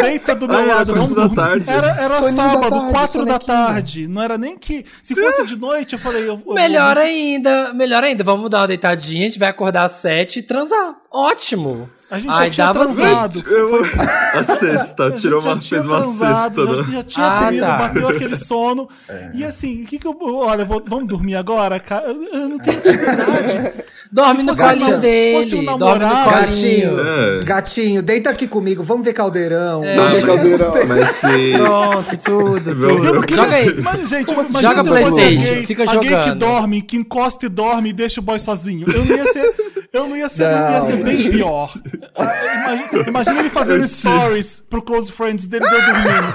Deita do meu Ah, era lado. quatro vamos da tarde. Era, era Soninho da sábado, tarde, quatro da tarde. Não era nem que. Se fosse de noite, eu falei. Eu, eu Melhor vou- ainda, melhor ainda. Vamos dar uma deitadinha, a gente vai acordar às sete e transar. Ótimo. A gente Ai, já tinha transado. Eu, a sexta, A gente tirou uma, fez uma transado. Já, né? já tinha Ah, comido, tá. bateu aquele sono. E assim, o que que eu. Olha, vou- vamos dormir agora? cara? Eu, eu não tenho intimidade. Dorme no nam- dele. um dorme no namorado-. Gatinho, É. gatinho, deita aqui comigo, vamos ver caldeirão. É. Vamos ver caldeirão. Mas se. Pronto, tudo, queria- Joga aí. Mas, gente, imagina Joga se eu fosse PlayStation, alguém, fica alguém que dorme, que encosta e dorme e deixa o boy sozinho. Eu não ia ser. Eu não ia ser, não, ia ser Não, bem pior. Imagina, imagina ele fazendo stories pro close friends dele dormindo.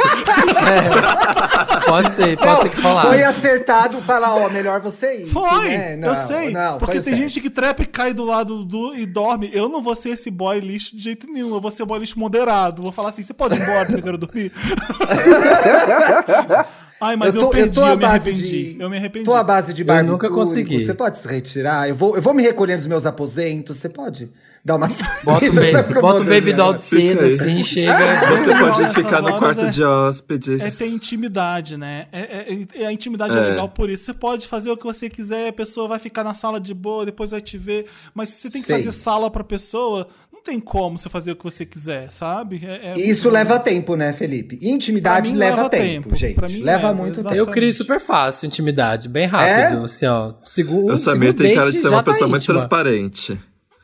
Pode ser, pode ser que rolasse. Foi acertado falar, ó, melhor você ir. Foi, né? Não, eu sei. não, porque tem certo. gente que trepa e cai do lado do e dorme. Eu não vou ser esse boy lixo de jeito nenhum. Eu vou ser boy lixo moderado. Vou falar assim: você pode ir embora porque eu quero dormir? Ai, mas eu, perdi, eu, à me base arrependi. de- eu me arrependi. Tô à base de Eu barbitúrico. nunca consegui. Você pode se retirar? Eu vou, eu vou me recolher nos meus aposentos. Você pode dar uma saída? Bota o baby, eu bota o doll de Fica aí. assim, chega. Você pode ficar no quarto é- de hóspedes. É ter intimidade, né? É, é- é- a intimidade é. É. legal por isso. Você pode fazer o que você quiser, a pessoa vai ficar na sala de boa, depois vai te ver. Mas se você tem que Sei. fazer sala pra pessoa, não tem como você fazer o que você quiser, sabe? É- é- Isso leva tempo, né, Felipe? Intimidade leva, leva tempo, tempo. gente. Leva leva, muito exato. tempo. Eu crio super fácil intimidade, bem rápido, É? assim, ó. Segundo, O Samir tem cara de ser uma tá pessoa muito íntima. transparente.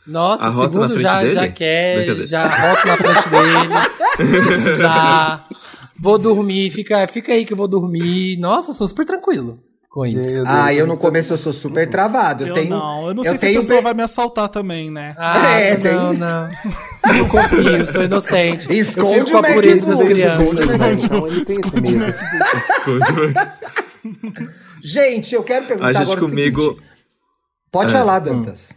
Nossa, Arrota segundo na frente já, dele? já quer, já arrota na frente dele. se precisar. Vou dormir, fica, fica aí que eu vou dormir. Nossa, eu sou super tranquilo com isso. Meu Ah, Deus, eu no não começo eu sou super travado. Eu, Eu tenho, não, eu não sei se tenho a pessoa vai me assaltar também, né? Ah, É, tem não, isso. não. Não confio, sou inocente. Esconde eu fico com o a pureza das crianças. Esconde? Então ele tem esse medo. Gente, eu quero perguntar A gente agora comigo- o seguinte. Pode É. falar, Dantas.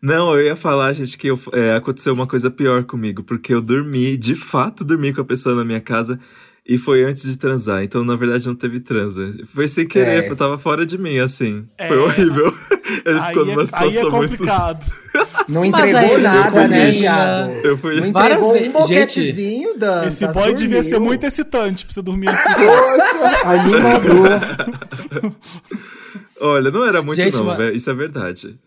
Não, eu ia falar, gente, que eu- é, aconteceu uma coisa pior comigo, porque eu dormi, de fato, dormi com a pessoa na minha casa e foi antes de transar. Então, na verdade, não teve transa. Foi sem querer, É. eu tava fora de mim, assim. É. Foi horrível. Ele Aí ficou numa é, situação aí é muito. complicado. Não Mas entregou nada, né, viado? Eu fui. Não entregou um boquetezinho, Dantas. Esse boy devia ser dormiu. muito excitante pra você dormir Poxa, animador. Olha, não era muito, Gente, não, mas- velho, isso é verdade.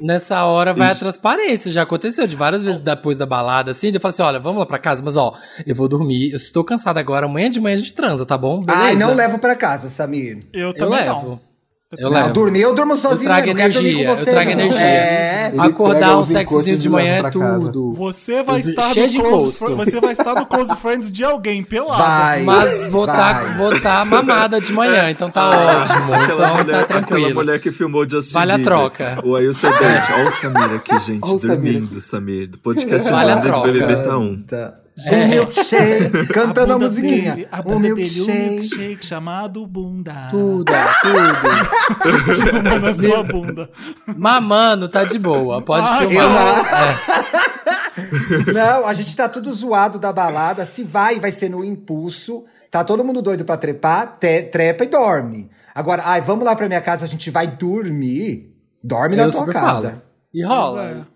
Nessa hora vai a transparência. Já aconteceu de várias vezes depois da balada, assim. Eu falo assim: olha, vamos lá pra casa, mas ó, eu vou dormir. Eu estou cansado agora. Amanhã de manhã a gente transa, tá bom? Beleza? Ai, não levo pra casa, Samir. Eu Eu também levo. não. Eu Não, dormir eu durmo sozinho. Eu trago né? Energia, com eu você, trago não. energia. É. Acordar um sexozinho de manhã é tudo. Você vai Eu- estar cheio no de close Você vai estar no close friends de alguém pelado. Vai. Mas vou tá, vai. vou tá mamada de manhã, então tá ótimo. Aquela, Então mulher, tá aquela tranquilo. mulher que filmou Justin Vale a troca. O Ailson Dente. Olha o Samir aqui, gente, Olha o Samir dormindo, Samir. Do podcast Vale a do. BBB tá um. Tá. Um milkshake, cantando a, bunda musiquinha. dele, a um dele, um milkshake. milkshake chamado bunda. Tudo, tudo. Não é só a bunda. Mamando, tá de boa. Pode Ah, filmar. Não, a gente tá tudo zoado da balada. Se vai, vai ser no impulso. Tá todo mundo doido pra trepar, te- trepa e dorme. Agora, ai, vamos lá pra minha casa, a gente vai dormir. Dorme na Eu tua super casa. falo. E rola.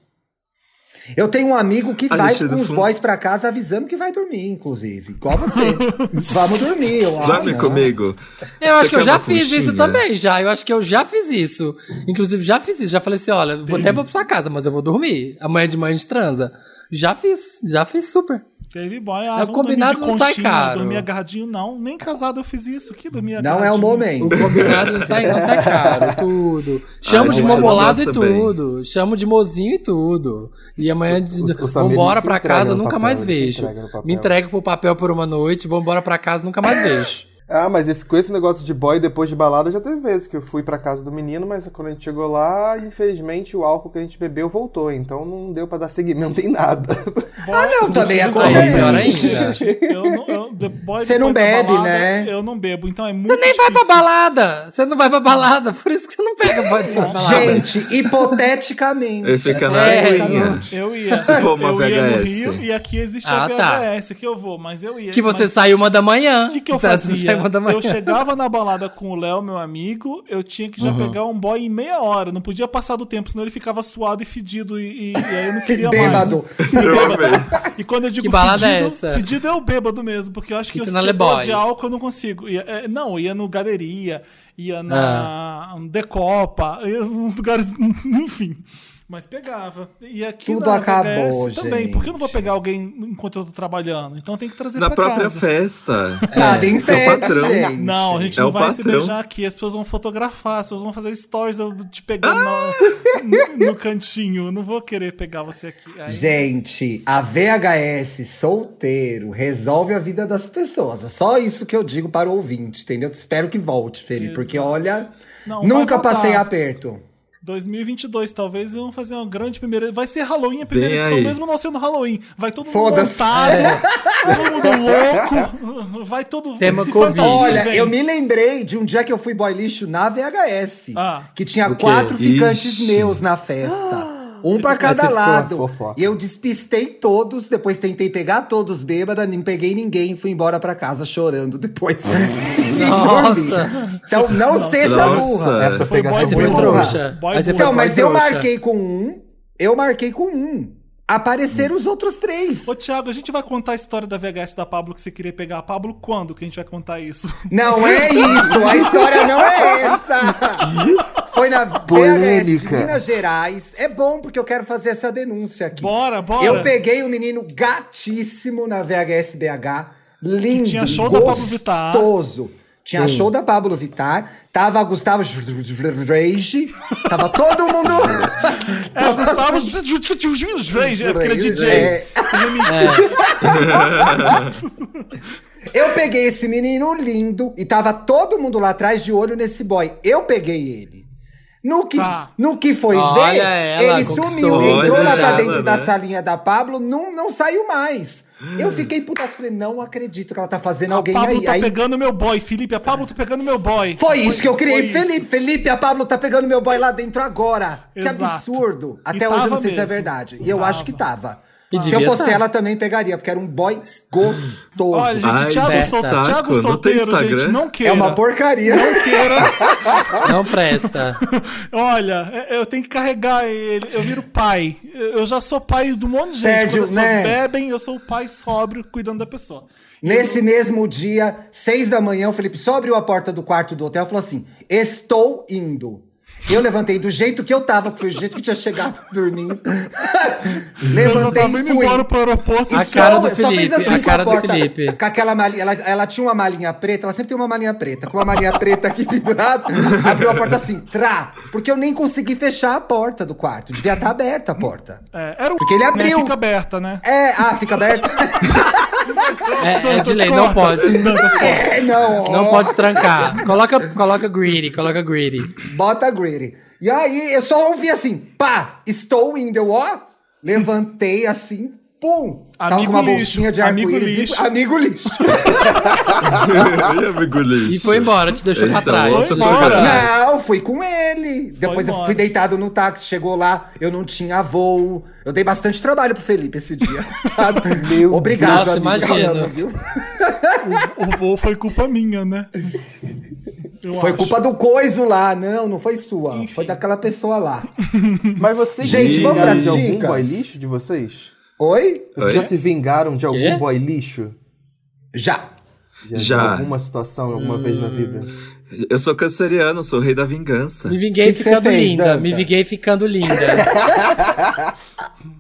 Eu tenho um amigo que A vai com os fundo- boys pra casa avisando que vai dormir, inclusive. Igual você. Vamos dormir. Eu, Dorme comigo. Eu acho Você que eu já fiz isso conchinha? também, já. Eu acho que eu já fiz isso. Inclusive, já fiz isso. Já falei assim: olha, vou até vou pra sua casa, mas eu vou dormir. Amanhã de manhã a gente transa. Já fiz, já fiz super. Teve boy, ah, É, vamos combinado dormir de não sai caro. Dormir agarradinho, não. Nem casado eu fiz isso. Que dormir Não é o agarradinho? momento. O combinado não sai, não sai caro, tudo. Chamo Ai, de momolado e tudo. Chamo de mozinho e tudo. E amanhã de, O- o Samir vambora pra casa, nunca papel, mais vejo. entrega. Me entrego pro papel por uma noite, vambora pra casa, nunca mais vejo. Ah, mas esse, com esse negócio de boy depois de balada já teve vezes que eu fui pra casa do menino, mas quando a gente chegou lá, infelizmente o álcool que a gente bebeu voltou, então não deu pra dar seguimento em nada. Ah, não, também acontece. pior ainda. Eu não, eu, the boy Você não bebe, balada, né? Eu não bebo, então é muito Você nem vai pra difícil. balada! Você não vai pra balada, por isso que você não pega pra balada. Gente, hipoteticamente. Ele fica na É. Eu ia. Se for uma eu ia no VHS. Rio e aqui existe Ah, a tá. VHS que eu vou, mas eu ia. Que você mas... sai uma da manhã. O que, que eu Tá, fazia? Uma da manhã. Eu chegava na balada com o Léo, meu amigo, eu tinha que já Uhum. pegar um boy em meia hora. Não podia passar do tempo, senão ele ficava suado e fedido e, e- e aí eu não queria Bêbado. mais. Eu amei. E quando eu digo Que balada é fedido, essa? fedido é o bêbado mesmo, porque eu acho que Isso eu eu de álcool eu não consigo. Ia- é, não, ia no Galeria, ia Ah. na Decopa, ia nos lugares, enfim. Mas pegava. E aqui Tudo na acabou, VHS também, porque eu não vou pegar alguém enquanto eu tô trabalhando. Então tem que trazer Na pra própria casa. festa. Nada É o impede, patrão. gente. Não, a gente É não vai se patrão. beijar aqui. As pessoas vão fotografar, as pessoas vão fazer stories te pegando Ah! no, no- cantinho. Eu não vou querer pegar você aqui. Aí- Gente, a VHS solteiro resolve a vida das pessoas. É só isso que eu digo para o ouvinte, entendeu? Espero que volte, Felipe, porque olha, Não, nunca passei aperto. 2022, talvez vão fazer uma grande primeira. Vai ser Halloween a primeira Vem edição, aí. mesmo não sendo Halloween. Vai todo mundo montado, É. todo mundo louco. Vai todo Tema se Covid. Olha, vem. eu me lembrei de um dia que eu fui boy lixo na VHS, Ah. que tinha quatro ficantes meus na festa. Um pra Você cada lado. E eu despistei todos, depois tentei pegar todos bêbada, não peguei ninguém, fui embora pra casa chorando depois. dormi. Então não seja Nossa. burra. Essa Foi boy pegação foi trouxa. Boy Então, boy mas eu trouxa. marquei com um, eu marquei com um. Apareceram os outros três. Ô, Thiago, a gente vai contar a história da VHS da Pablo que você queria pegar a Pablo quando que a gente vai contar isso? Não é isso, a história não é essa. Foi na VHS de. Minas Gerais. É bom porque eu quero fazer essa denúncia aqui. Bora, bora. Eu peguei um menino gatíssimo na VHS BH, lindo, Que tinha show da Pablo Vittar. gostoso. Tinha show da Pablo Vittar, tava Gustavo Rage, tava todo mundo. É, Gustavo Reis, é porque ele é DJ. É. Eu peguei esse menino lindo e tava todo mundo lá atrás de olho nesse boy. Eu peguei ele. No que, Tá. no que foi Olha ver, ela, ele sumiu, entrou lá pra dentro da né? salinha da Pablo, não, não saiu mais. Eu fiquei puta, falei, não acredito que ela tá fazendo A alguém Pablo aí. tá aí pegando meu boy, Felipe. A Pablo tá pegando meu boy. foi isso que eu criei, foi isso. Felipe. Felipe, a Pablo tá pegando meu boy lá dentro agora. Que Exato. absurdo. E Até hoje eu não sei se é mesmo. verdade. E eu Tava. acho que tava. E Se eu fosse tá. ela também pegaria, porque era um boy gostoso. Olha, gente, Ai, Thiago, sol... saco. Thiago Não tem solteiro, Instagram? gente, não queira. é uma porcaria. Não queira. Não presta. Olha, é- eu tenho que carregar ele. Eu viro pai. Eu já sou pai de um monte de gente. Perde Quando o- as pessoas né? bebem, eu sou o pai sóbrio cuidando da pessoa. Nesse mesmo dia, seis da manhã, o Felipe só abriu a porta do quarto do hotel e falou assim: Estou indo. Eu levantei do jeito que eu tava, que foi o jeito que tinha chegado dormindo. eu levantei tava e fui. embora pro aeroporto. A E cara do só fez Felipe, assim a cara do porta, Felipe. Com aquela malinha, ela, ela tinha uma malinha preta, ela sempre tem uma malinha preta, com uma malinha preta aqui pendurada, abriu a porta assim, trá, porque eu nem consegui fechar a porta do quarto, devia estar aberta a porta. É, era o Porque ele né, abriu. Fica aberta, né? É, ah, fica aberta? É, é de lei, não pode. é, não. Não pode trancar. Coloca, coloca greedy, coloca greedy. Bota greedy. E aí, eu só ouvi assim, pá, estou indo, eu, ó, levantei assim, pum! Tava Amigo com uma lixo, bolsinha de amigo lixo. e- Amigo lixo. e amigo lixo. E foi embora, te deixou pra trás. Foi embora. Não, fui com ele. Depois eu embora. fui deitado no táxi, chegou lá, eu não tinha voo. Eu dei bastante trabalho pro Felipe esse dia. Meu Obrigado, Deus. Nossa, amigo. imagino. viu? O voo foi culpa minha, né? Eu Foi acho. culpa do coiso lá. Não, não foi sua. Foi daquela pessoa lá. Mas vocês Gente, se vamos vingaram pras de algum dicas? boy lixo de vocês? Oi? Vocês Oi? já se vingaram de algum Quê? boy lixo? Já. Já. Já. alguma situação, alguma vez na vida? Eu sou canceriano, sou o rei da vingança. Me vinguei Que ficando fez, linda. Dantas? Me vinguei ficando linda.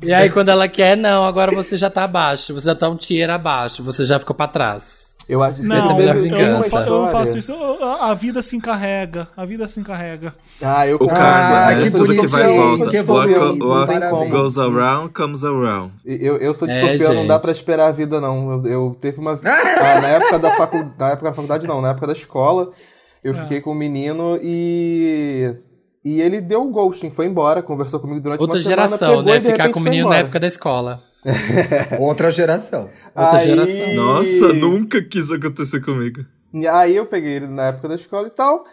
e aí, quando ela quer, não, agora você já tá abaixo. Você já tá um tier abaixo. Você já ficou pra trás. Eu acho que Não, Essa é a eu, melhor eu vingança. não fa- eu não faço isso. Eu- A, a vida se encarrega. A vida se encarrega. Ah, eu O Ah, karma, que né? Tudo que vai e volta. que What, what goes around, comes around. Eu, eu sou de É, escorpião, não dá pra esperar a vida, não. Eu, eu teve uma. ah, na época da faculdade. Na época da faculdade, não, na época da escola, eu fiquei com um menino e. E ele deu o ghosting, foi embora, conversou comigo durante Outra uma semana. geração, pegou né? e de Ficar com o menino na época da escola. Outra geração. Outra Aí- geração. Nossa, nunca quis acontecer comigo. E aí eu peguei ele na época da escola e tal,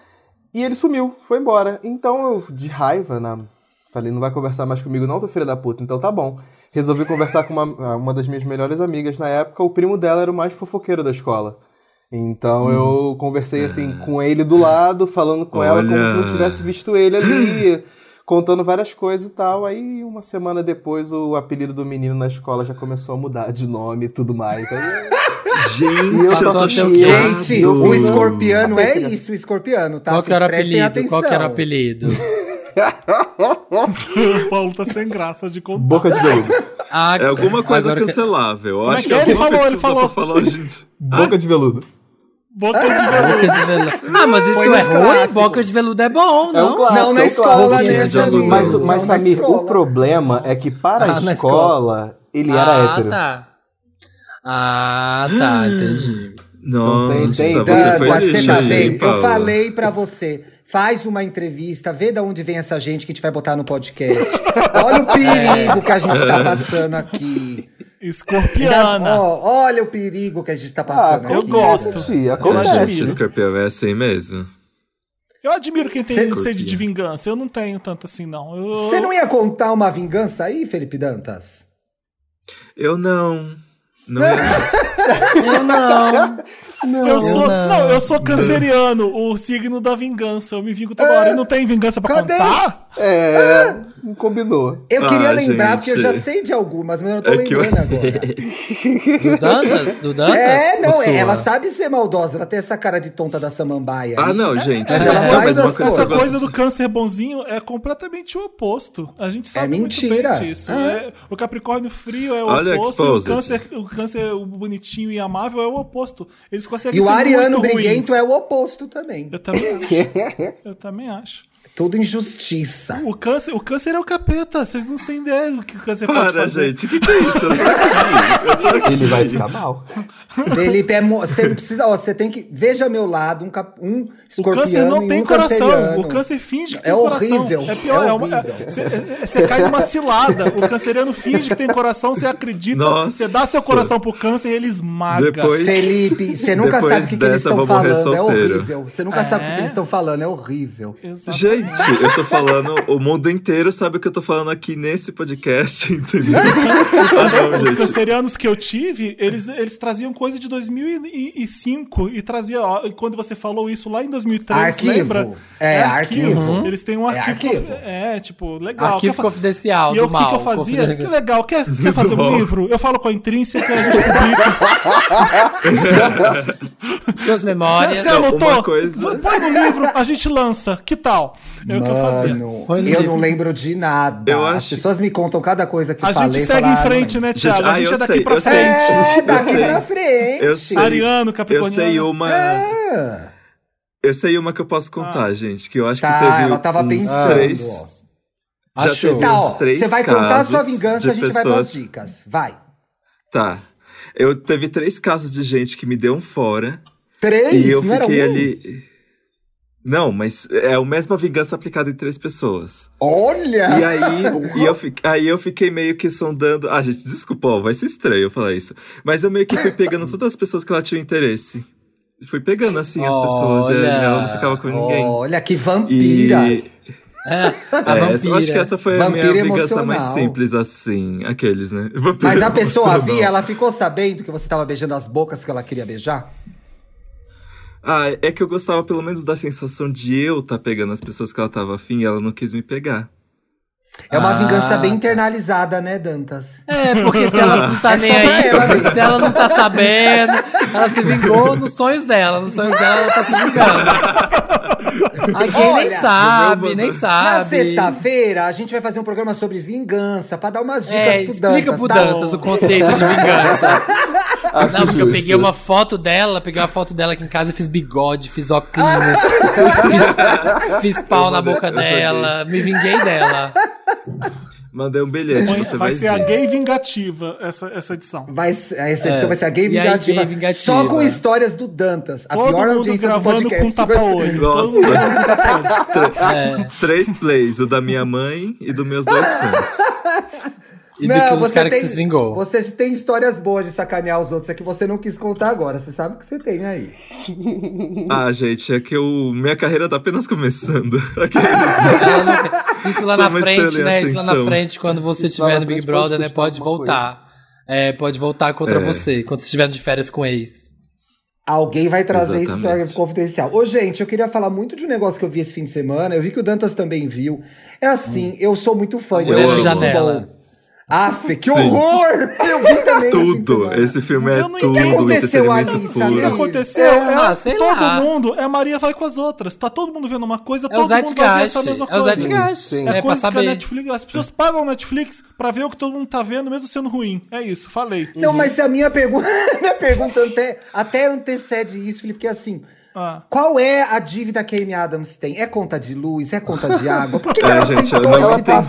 e ele sumiu, foi embora. Então eu, de raiva, na... falei, não vai conversar mais comigo não, teu filho da puta, então tá bom. Resolvi conversar com uma, uma das minhas melhores amigas na época, o primo dela era o mais fofoqueiro da escola. Então eu conversei assim com ele do lado, falando com ela como se não Olha. tivesse visto ele ali, contando várias coisas e tal. Aí uma semana depois o apelido do menino na escola já começou a mudar de nome e tudo mais. Aí Gente, só? Gente, eu o escorpiano é isso, o escorpiano, tá? Qual que era o apelido? Qual que era o apelido? O Paulo tá sem graça de contar. Boca de veludo. Ah, É alguma coisa que- cancelável. Eu Como é acho que que, é? Ele alguma falou, ele que falou. falar, gente. Boca de veludo. Boca de veludo. Boca de veludo. Ah, mas isso Foi é ruim? Boca de veludo é bom, É um não? clássico, Não na é um escola, clássico. né. Samir? Mas, Não mas na Samir, escola. o problema é que para Ah, a na escola, ele era ah, hétero. tá. Ah, tá, entendi. Nossa, tem- tem- você foi tá vendo? Eu falei pra você. Faz uma entrevista, vê de onde vem essa gente que a gente vai botar no podcast. Olha o perigo que a gente tá passando aqui. Escorpiana. Ó, olha o perigo que a gente tá Ah, passando eu aqui. gosto. Acontece, Eu admiro. Escorpião é assim mesmo. Eu admiro quem tem Cê- sede de vingança. Eu não tenho tanto assim, não. Eu, Você não ia contar uma vingança aí, Felipe Dantas? Eu não. Não. Eu não. Eu sou, não. não. eu sou canceriano, o signo da vingança. Eu me vingo toda hora. E não tem vingança pra Cadê? contar? É, não combinou. Eu Ah, queria lembrar, gente. porque eu já sei de algumas, mas eu não tô É que eu- lembrando agora. Do Dantas? Do Dantas? É, não, sua? ela sabe ser maldosa, ela tem essa cara de tonta da samambaia. Ah, aí. não, gente. Mas não, ela não, faz as coisa Essa coisa do câncer bonzinho é completamente o oposto. A gente sabe muito mentira. bem disso. Ah. É, o Capricórnio frio é o Olha, oposto. O câncer, o câncer bonitinho e amável é o oposto. Eles E o ariano briguento ruins. é o oposto também. Eu também acho. Eu também acho. Tudo injustiça. O câncer, o câncer é o capeta. Vocês não têm ideia do que o câncer pode Para, fazer. gente. O que, que é isso? Eu tô aqui. Ele vai ficar mal. Felipe, é mo- você não precisa. Ó, você tem que. Veja meu lado, um, cap- um O escorpiano. câncer não tem um coração. canceriano. O câncer finge que É tem coração. horrível, É pior. é É uma- horrível. é- Você é- cai numa cilada. O canceriano finge que tem coração, você acredita, Nossa. você dá seu coração pro câncer e ele esmaga. Depois- Felipe, você nunca Depois sabe o que, que eles estão falando. É horrível. Você nunca sabe o que, que eles estão falando. É horrível. Exatamente. Gente, eu tô falando, o mundo inteiro sabe o que eu tô falando aqui nesse podcast, entendeu? Ah, não, Os cancerianos que eu tive, eles, eles traziam coisa de 2005 e trazia, ó, quando você falou isso lá em 2003, Arquivo. lembra? É, arquivo. Eles têm um É arquivo. arquivo. É, tipo, legal. Arquivo Quer confidencial E eu, o que, que eu fazia? Que legal. Quer, quer fazer um livro? Eu falo com a Intrínseca, a gente publica. Suas memórias. Você anotou? coisa- Põe no livro, a gente lança. Que tal? É o que eu fazia. Mano, eu livro. não lembro de nada. Eu As acho- pessoas me contam cada coisa que A falei. gente e segue em "Ah, frente, né, Gente, Thiago? A ah, gente eu é daqui sei, pra eu sei. frente. É, Eu daqui sei. pra frente. Eu sei. Ariano, Eu Capricorniano. sei uma. Ah, Eu sei uma que eu posso contar, gente. Que eu acho que tá, teve. ela tava uns pensando. Três, ó. já Achou. teve Tá, uns ó, três você vai contar a sua vingança, de a gente vai pras pessoas- dicas. Vai. Tá. Eu teve três casos de gente que me deu um fora. Três? e eu não era fiquei um? ali. Não, mas é a mesma vingança aplicada em três pessoas. Olha! E aí, e eu, fi- aí eu fiquei meio que sondando. Ah, gente, desculpa, ó, vai ser estranho eu falar isso. Mas eu meio que fui pegando todas as pessoas que ela tinha interesse. Fui pegando assim as pessoas. E Olha. ela não ficava com ninguém. Olha, que vampira! E É, a é, vampira. eu acho que essa foi a minha Vampira vingança mais simples, assim. Aqueles, né? Vampira Mas a pessoa emocional. via, ela ficou sabendo que você tava beijando as bocas que ela queria beijar? Ah, é que eu gostava pelo menos da sensação de eu estar pegando as pessoas que ela tava afim e ela não quis me pegar. É uma Ah, vingança bem tá. internalizada, né, Dantas? É, porque se ela não tá É nem aí, ela se ela não tá sabendo, ela se vingou nos sonhos dela. Nos sonhos dela, ela tá se vingando. Aqui nem Olha, sabe, nem Na sabe. sexta-feira, a gente vai fazer um programa sobre vingança, pra dar umas dicas É, pro explica Dantas. pro tá? Dantas o conceito de vingança. Acho Não, porque eu justo. peguei uma foto dela, peguei uma foto dela aqui em casa e fiz bigode, fiz óculos, fiz, fiz pau na mandei- boca eu dela, me vinguei dela. Mandei um bilhete, Põe- você vai vai, ser a ver. gay vingativa, essa, essa edição. Vai, essa edição É. vai ser a gay vingativa, gay vingativa. Só com histórias do Dantas. A Todo pior mundo audiência gravando com podcast. vai tapa-olho. Nossa. É, Três plays, o da minha mãe e dos meus dois fãs. E do que os caras que se vingou. Você tem histórias boas de sacanear os outros, é que você não quis contar agora. Você sabe que você tem aí. Ah, gente, é que eu, minha carreira tá apenas começando. Não- Isso lá na frente, em né? Isso lá na frente, quando você estiver no Big Brother, né? Pode voltar. É, pode voltar contra É. você, quando você estiver de férias com ex. Alguém vai trazer isso Exatamente. isso confidencial. Ô, gente, eu queria falar muito de um negócio que eu vi esse fim de semana. Eu vi que o Dantas também viu. É assim, eu sou muito fã de Mulher Eu de amo. janela. Aff, que Sim. horror! Eu vi também. de tudo. Esse filme é tudo. O que aconteceu ali, O que aconteceu? É, É, ah, sei todo lá. mundo, é a Maria vai com as outras. Tá todo mundo vendo uma coisa, É o todo mundo vai ver essa mesma É o coisa. Zeitgeist. É, É coisa que a. Netflix. As pessoas pagam a Netflix pra ver o que todo mundo tá vendo, mesmo sendo ruim. É isso, falei. Não, mas se a minha pergunta, minha pergunta até, até antecede isso, Felipe, porque assim, Ah. qual é a dívida que a Amy Adams tem? É conta de luz? É conta de água? Por que, que É, ela gente, esse ela tá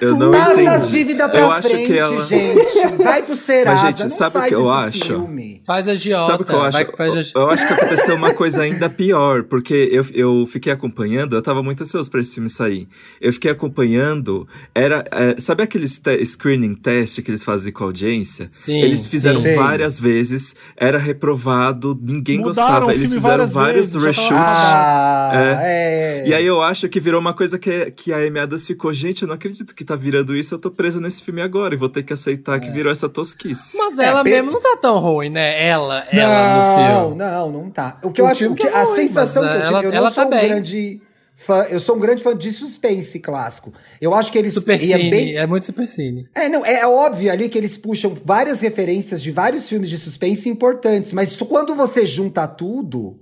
Eu tudo. Passa entendi. as dívidas pra eu acho frente, que ela... gente. Vai pro Serasa, Mas, gente, não sabe o que eu esse acho? filme. Faz a Giota. Sabe o que eu acho? Vai, faz a... Eu acho que aconteceu uma coisa ainda pior, porque eu, eu fiquei acompanhando, eu tava muito ansioso pra esse filme sair. Eu fiquei acompanhando, era. é, sabe aqueles te- screening test que eles fazem com a audiência? Sim, Eles fizeram sim. várias vezes, era reprovado, ninguém Mudaram gostava. Eles fizeram várias vários reshoots. Ah, é. E aí eu acho que virou uma coisa que, que a Amy Adams ficou, gente, eu não acredito que tá virando isso, eu tô presa nesse filme agora e vou ter que aceitar que virou essa tosquice. Mas ela É, pe- mesmo não tá tão ruim, né? Ela, ela no Não, filme. não, não tá. O que eu O acho que tá a ruim, sensação mas que eu tive, ela- eu não ela sou tá um bem. grande fã, eu sou um grande fã de suspense clássico. Eu acho que eles Super e é Cine, bem- é muito Super Cine. É, não, é óbvio ali que eles puxam várias referências de vários filmes de suspense importantes, mas quando você junta tudo,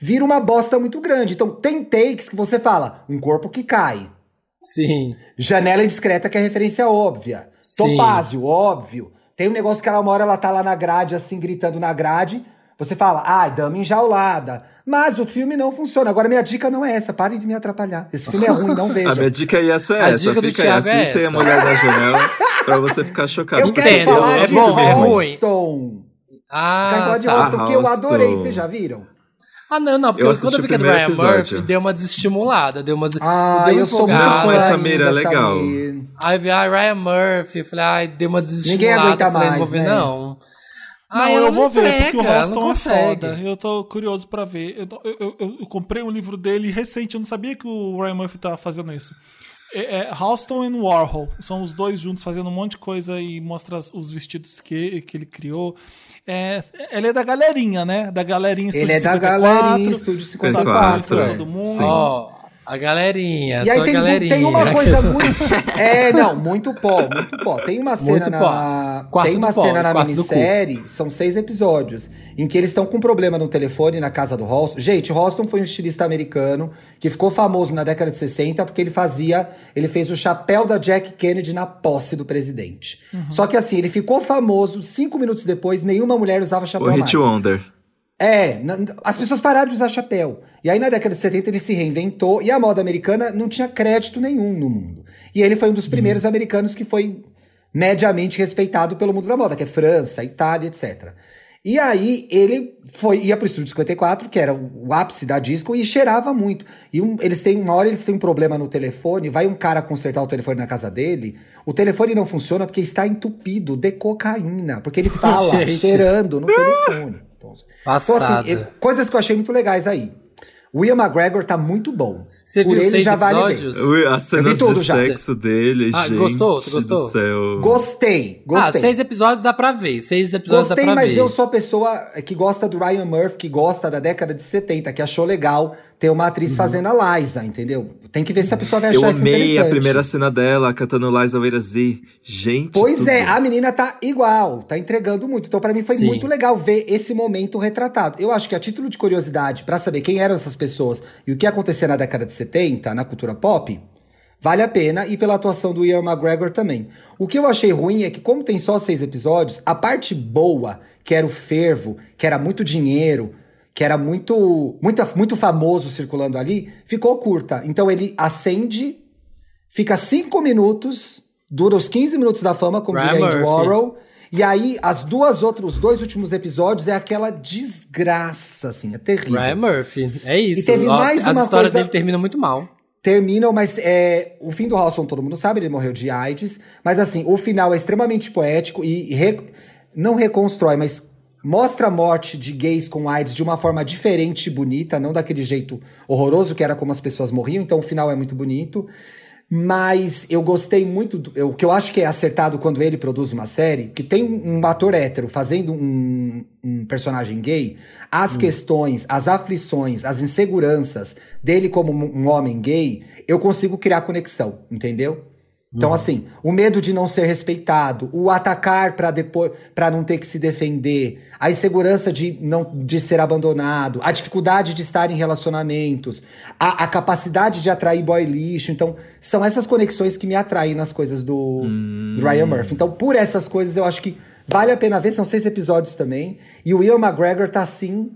vira uma bosta muito grande. Então, tem takes que você fala, um corpo que cai. Sim. Janela indiscreta, que é referência óbvia. Sim. Topázio, óbvio. Tem um negócio que ela uma hora ela tá lá na grade, assim, gritando na grade. Você fala, ah, dama enjaulada. Mas o filme não funciona. Agora, minha dica não é essa. Parem de me atrapalhar. Esse filme é ruim, não A veja. minha dica ia ser A essa. dica do Fica aí, Thiago é assista e a essa. mulher da janela pra você ficar chocado. Eu quero Entendo, falar é de bom, é ruim. Houston. Ah, Eu quero falar de tá. Houston, que eu adorei. Vocês já viram? Ah, não, não, porque Eu quando eu o fiquei do primeiro Ryan episódio. Murphy, deu uma desestimulada, deu uma. Ah, deu eu sou muito empolgada. fã fã essa mira, legal. Samir. Aí vi, ah, Ryan Murphy, eu falei, ai, deu uma desestimulada. aguenta eu falei, não mais, vou ver, né? não. Não, ela eu vou ver, porque o não é consegue. foda. Eu tô curioso pra ver. Eu, eu- eu- eu comprei um livro dele recente, eu não sabia que o Ryan Murphy tava fazendo isso. É, é Houston e Warhol. São os dois juntos fazendo um monte de coisa e mostra os vestidos que, que ele criou. É, ele é da galerinha, né? Da galerinha Ele é da 54, galerinha Estúdio sabe 54. conhecer é. todo mundo. Ó, a galerinha, E aí tem, galerinha. tem uma coisa muito. É, não, muito pó, muito pó. Tem uma cena Muito na. tem uma pó, cena na minissérie, são seis episódios, em que eles estão com um problema no telefone na casa do Ralston. Gente, Ralston foi um estilista americano que ficou famoso na década de 60 porque ele fazia. Ele fez o chapéu da Jack Kennedy na posse do presidente. Só que assim, ele ficou famoso, cinco minutos depois, nenhuma mulher usava O chapéu Hit mais. Wonder. É, as pessoas pararam de usar chapéu. E aí na década de 70 ele se reinventou e a moda americana não tinha crédito nenhum no mundo. E ele foi um dos primeiros americanos que foi mediamente respeitado pelo mundo da moda, que é França, Itália, etc. E aí ele foi ia pro estúdio 54, que era o ápice da disco, e cheirava muito. E um- eles têm uma hora eles têm um problema no telefone, vai um cara consertar o telefone na casa dele, o telefone não funciona porque está entupido de cocaína, porque ele fala cheirando no telefone. Então, então, Passada. assim, eu- coisas que eu achei muito legais aí. O Ian McGregor tá muito bom. Você Por viu ele já vale episódios? Eu vi cenas tudo de já. sexo dele, Ah, gente gostou? Você gostou? do céu. Gostei, Ah, gostei. seis episódios dá pra ver. Seis episódios Gostei, dá pra mas ver. eu sou a pessoa que gosta do Ryan Murphy, que gosta da década de 70, que achou legal ter uma atriz fazendo a Liza, entendeu? Tem que ver se a pessoa vai achar Eu amei a primeira cena dela cantando Liza Weira Z. Gente. Pois tudo. é, a menina tá igual, tá entregando muito. Então, pra mim, foi Sim. muito legal ver esse momento retratado. Eu acho que a título de curiosidade, pra saber quem eram essas pessoas e o que acontecia na década de 70, na cultura pop, vale a pena. E pela atuação do Ian McGregor também. O que eu achei ruim é que, como tem só seis episódios, a parte boa, que era o fervo, que era muito dinheiro, que era muito, muito, muito famoso circulando ali, ficou curta. Então ele acende, fica cinco minutos, dura os 15 minutos da fama, como Ryan diria Andy. Warhol. E aí, as duas outras, os dois últimos episódios é aquela desgraça, assim, é terrível. Ryan Murphy. É isso. E teve Ó, mais As uma histórias coisa- dele terminam muito mal. Terminam, mas é, o fim do Halston todo mundo sabe, ele morreu de AIDS. Mas assim, o final é extremamente poético e re- não reconstrói, mas mostra a morte de gays com AIDS de uma forma diferente e bonita, não daquele jeito horroroso que era como as pessoas morriam. Então o final é muito bonito. Mas eu gostei muito. do- eu- O que eu acho que é acertado quando ele produz uma série, que tem um, um ator hétero fazendo um, um personagem gay, as questões, as aflições, as inseguranças dele como um homem gay, eu consigo criar conexão, entendeu? Então, assim, o medo de não ser respeitado, o atacar para depois para não ter que se defender, a insegurança de não de ser abandonado, a dificuldade de estar em relacionamentos, a, a capacidade de atrair boy lixo. Então, são essas conexões que me atraem nas coisas do, do Ryan Murphy. Então, por essas coisas, eu acho que vale a pena ver. São seis episódios também. E o Ian McGregor tá assim.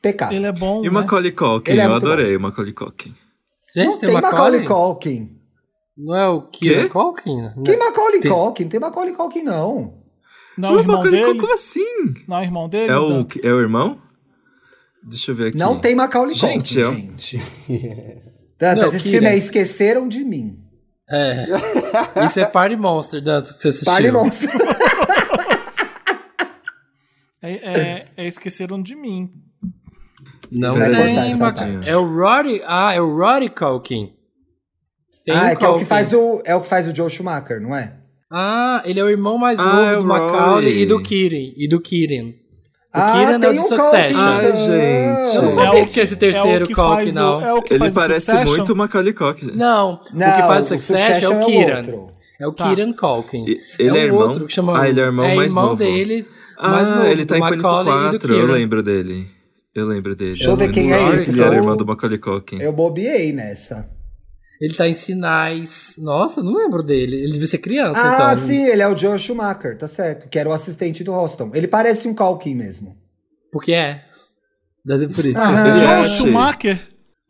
Pecado. Ele é bom. E o né? Macaulay Culkin, Ele é eu adorei o Macaulay Culkin. Gente, não tem, tem Macaulay Macaulay. Culkin. Não é o Kieran? Culkin? Tem Macaulay Tem- Culkin, não tem Macaulay Culkin, não. Não, o irmão Macaulay Culkin, dele. como assim? Não, o irmão dele. É o, é o irmão? Deixa eu ver aqui. Não tem Macaulay Gente, Culkin, eu- gente. Dantas, Não, esse Kira. filme é Esqueceram de Mim. É. Isso é Party Monster, Dantas, que você assistiu. Party Monster. É, é- é Esqueceram de Mim. Não essa Maca- parte. É o Rory... Ah, é o Rory Culkin. Tem ah, um é que é o que faz o, é o que faz o Joe Schumacher, não é? Ah, ele é o irmão mais Ah, novo é do o Macaulay e do Kirin. E do Kirin. O ah, Kirin é o tem de um Succession. Ai, gente. Eu não É sabia o que tinha esse é terceiro o faz o- não. é o que Ele faz o parece Succession? muito o Macaulay Culkin. Não, Não, o que faz o o Succession é Succession o é o Kiran. outro. É o Tá. Kiran Culkin. E- ele um é irmão? outro que chama... Ah, ele é irmão é mais irmão novo. deles, Ah, mais novo, ele tá em Pânico Macaulay e do 4, eu lembro dele. Eu lembro dele. Deixa eu ver quem é lembro ele, que ele era então- irmão do Macaulay Culkin. Eu bobiei nessa. Ele tá em sinais. Nossa, eu não lembro dele. Ele devia ser criança, Ah, então. sim, ele é o Joe Schumacher, tá certo. Que era o assistente do Roston. Ele parece um Culkin mesmo. Porque é. Deve ser por isso. Ele Joe é. Schumacher,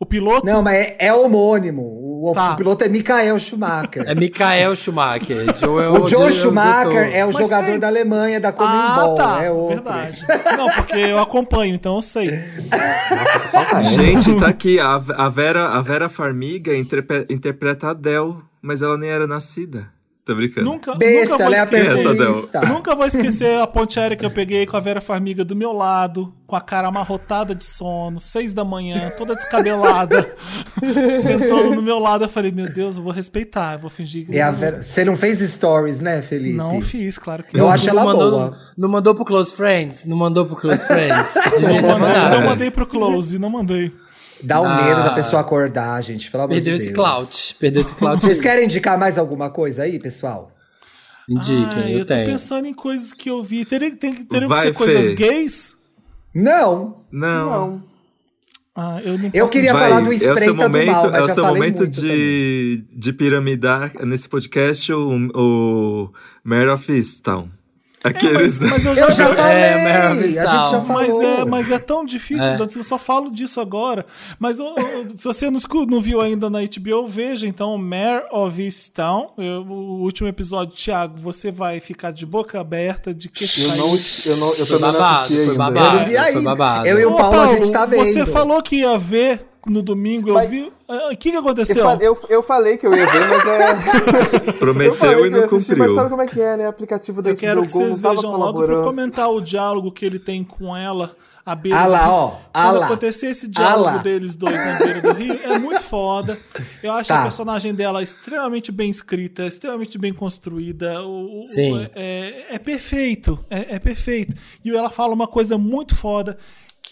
o piloto. Não, mas é, é homônimo. O, Tá. o piloto é Michael Schumacher. É Mikael Schumacher. Joe é o Joe dire- Schumacher é o Mas jogador tem- da Alemanha, da ah, Comembol. tá. é outro. Verdade. Não, porque eu acompanho, então eu sei. Gente, tá aqui. A, a, Vera, a Vera Farmiga interpre- interpreta a Adele, mas ela nem era nascida. Tô brincando. Nunca, Besta, nunca vou é esquecer. Nunca vou esquecer a ponte aérea que eu peguei com a Vera Farmiga do meu lado, com a cara amarrotada de sono, seis da manhã, toda descabelada, sentando no meu lado. Eu falei, meu Deus, eu vou respeitar, eu vou fingir que É a Vera- Você não fez stories, né, Felipe? não fiz, claro que Eu não. acho ela não mandou, boa. Não mandou pro Close Friends? Não mandou pro Close Friends? Não, mandado. não mandei pro Close, não mandei. Dá o Ah. medo da pessoa acordar, gente, pelo amor Perdeu de esse Deus. clout. Perdeu esse clout. Vocês querem indicar mais alguma coisa aí, pessoal? Indiquem, Ah, eu, eu tô tenho. pensando em coisas que eu vi. Teriam Vai, que ser coisas Fê. gays? Não. Não. Não. Ah, eu não Eu queria Vai, falar do é o seu espreita do momento, mal, mas é o já seu falei momento muito também. de, de piramidar nesse podcast o, o Mare of Easttown. Aqueles. Mas, mas eu já, Eu já falei! É, a gente já falou. Mas é, mas é tão difícil, É. Dantas, eu só falo disso agora. Mas se você não, não viu ainda na HBO, veja então Mare of Easttown. Eu- o último episódio, Thiago, você vai ficar de boca aberta de que Eu não, eu não, eu Foi também não babado, assisti foi ainda. babado. Eu não vi ainda. babado. Eu e o Ô, Paulo, a gente tá vendo. Você falou que ia ver no domingo, eu Mas- vi. Ah, O que, que Eu, aconteceu? fa- eu, eu falei que eu ia ver, mas é. eu Prometeu e que eu não assistir, cumpriu. Mas sabe como é que é, né? O aplicativo da Eu quero que vocês vejam logo pra comentar o diálogo que ele tem com ela à beira Ah lá, ó. Ah Quando lá. acontecer esse Ah diálogo lá. deles dois na beira do rio, é muito foda. Eu acho Tá. a personagem dela extremamente bem escrita, extremamente bem construída. O, o- Sim. É, é perfeito. É, é perfeito. E ela fala uma coisa muito foda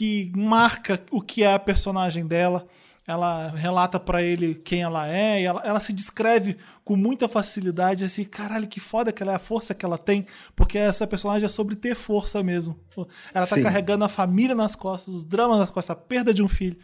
que marca o que é a personagem dela. Ela relata pra ele quem ela é, e ela, ela se descreve com muita facilidade, assim, caralho, que foda que ela é a força que ela tem, porque essa personagem é sobre ter força mesmo. Ela tá Sim. carregando a família nas costas, os dramas nas costas, a perda de um filho.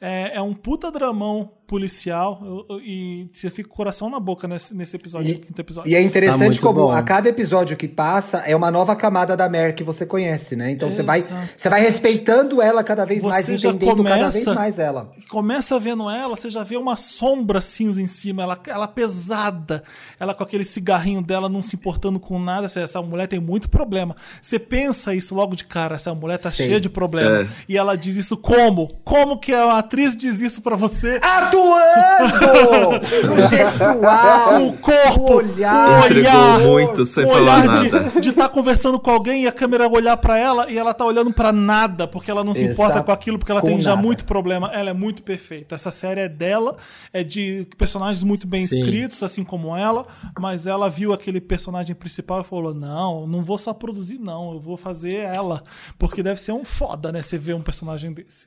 É, é um puta dramão policial, eu- eu- e você fica com o coração na boca nesse, nesse episódio, E, quinto episódio. e é Tá interessante muito como bom. a cada episódio que passa é uma nova camada da Mer que você conhece, né? Então você vai, você vai respeitando ela cada vez mais, Você já entendendo cada vez começa- mais ela. começa vendo ela, você já vê uma sombra cinza em cima, ela, ela pesada, ela com aquele cigarrinho dela não se importando com nada. Essa, essa mulher tem muito problema. Você pensa isso logo de cara, essa mulher tá Sei. cheia de problema. É. E ela diz isso como? Como que a atriz diz isso pra você? Atuando! no gestual, o corpo, o olhar. o Entregou olhar, muito sem o falar nada. de estar conversando com alguém e a câmera olhar pra ela e ela tá olhando pra nada, porque ela não se Exato. importa com aquilo, porque ela Com tem já nada. muito problema. Ela é muito perfeita. Essa série é dela, é de personagens muito bem Sim. escritos, assim como ela, mas ela viu aquele personagem principal e falou: Não, não vou só produzir, não, eu vou fazer ela. Porque deve ser um foda, né? Você ver um personagem desse.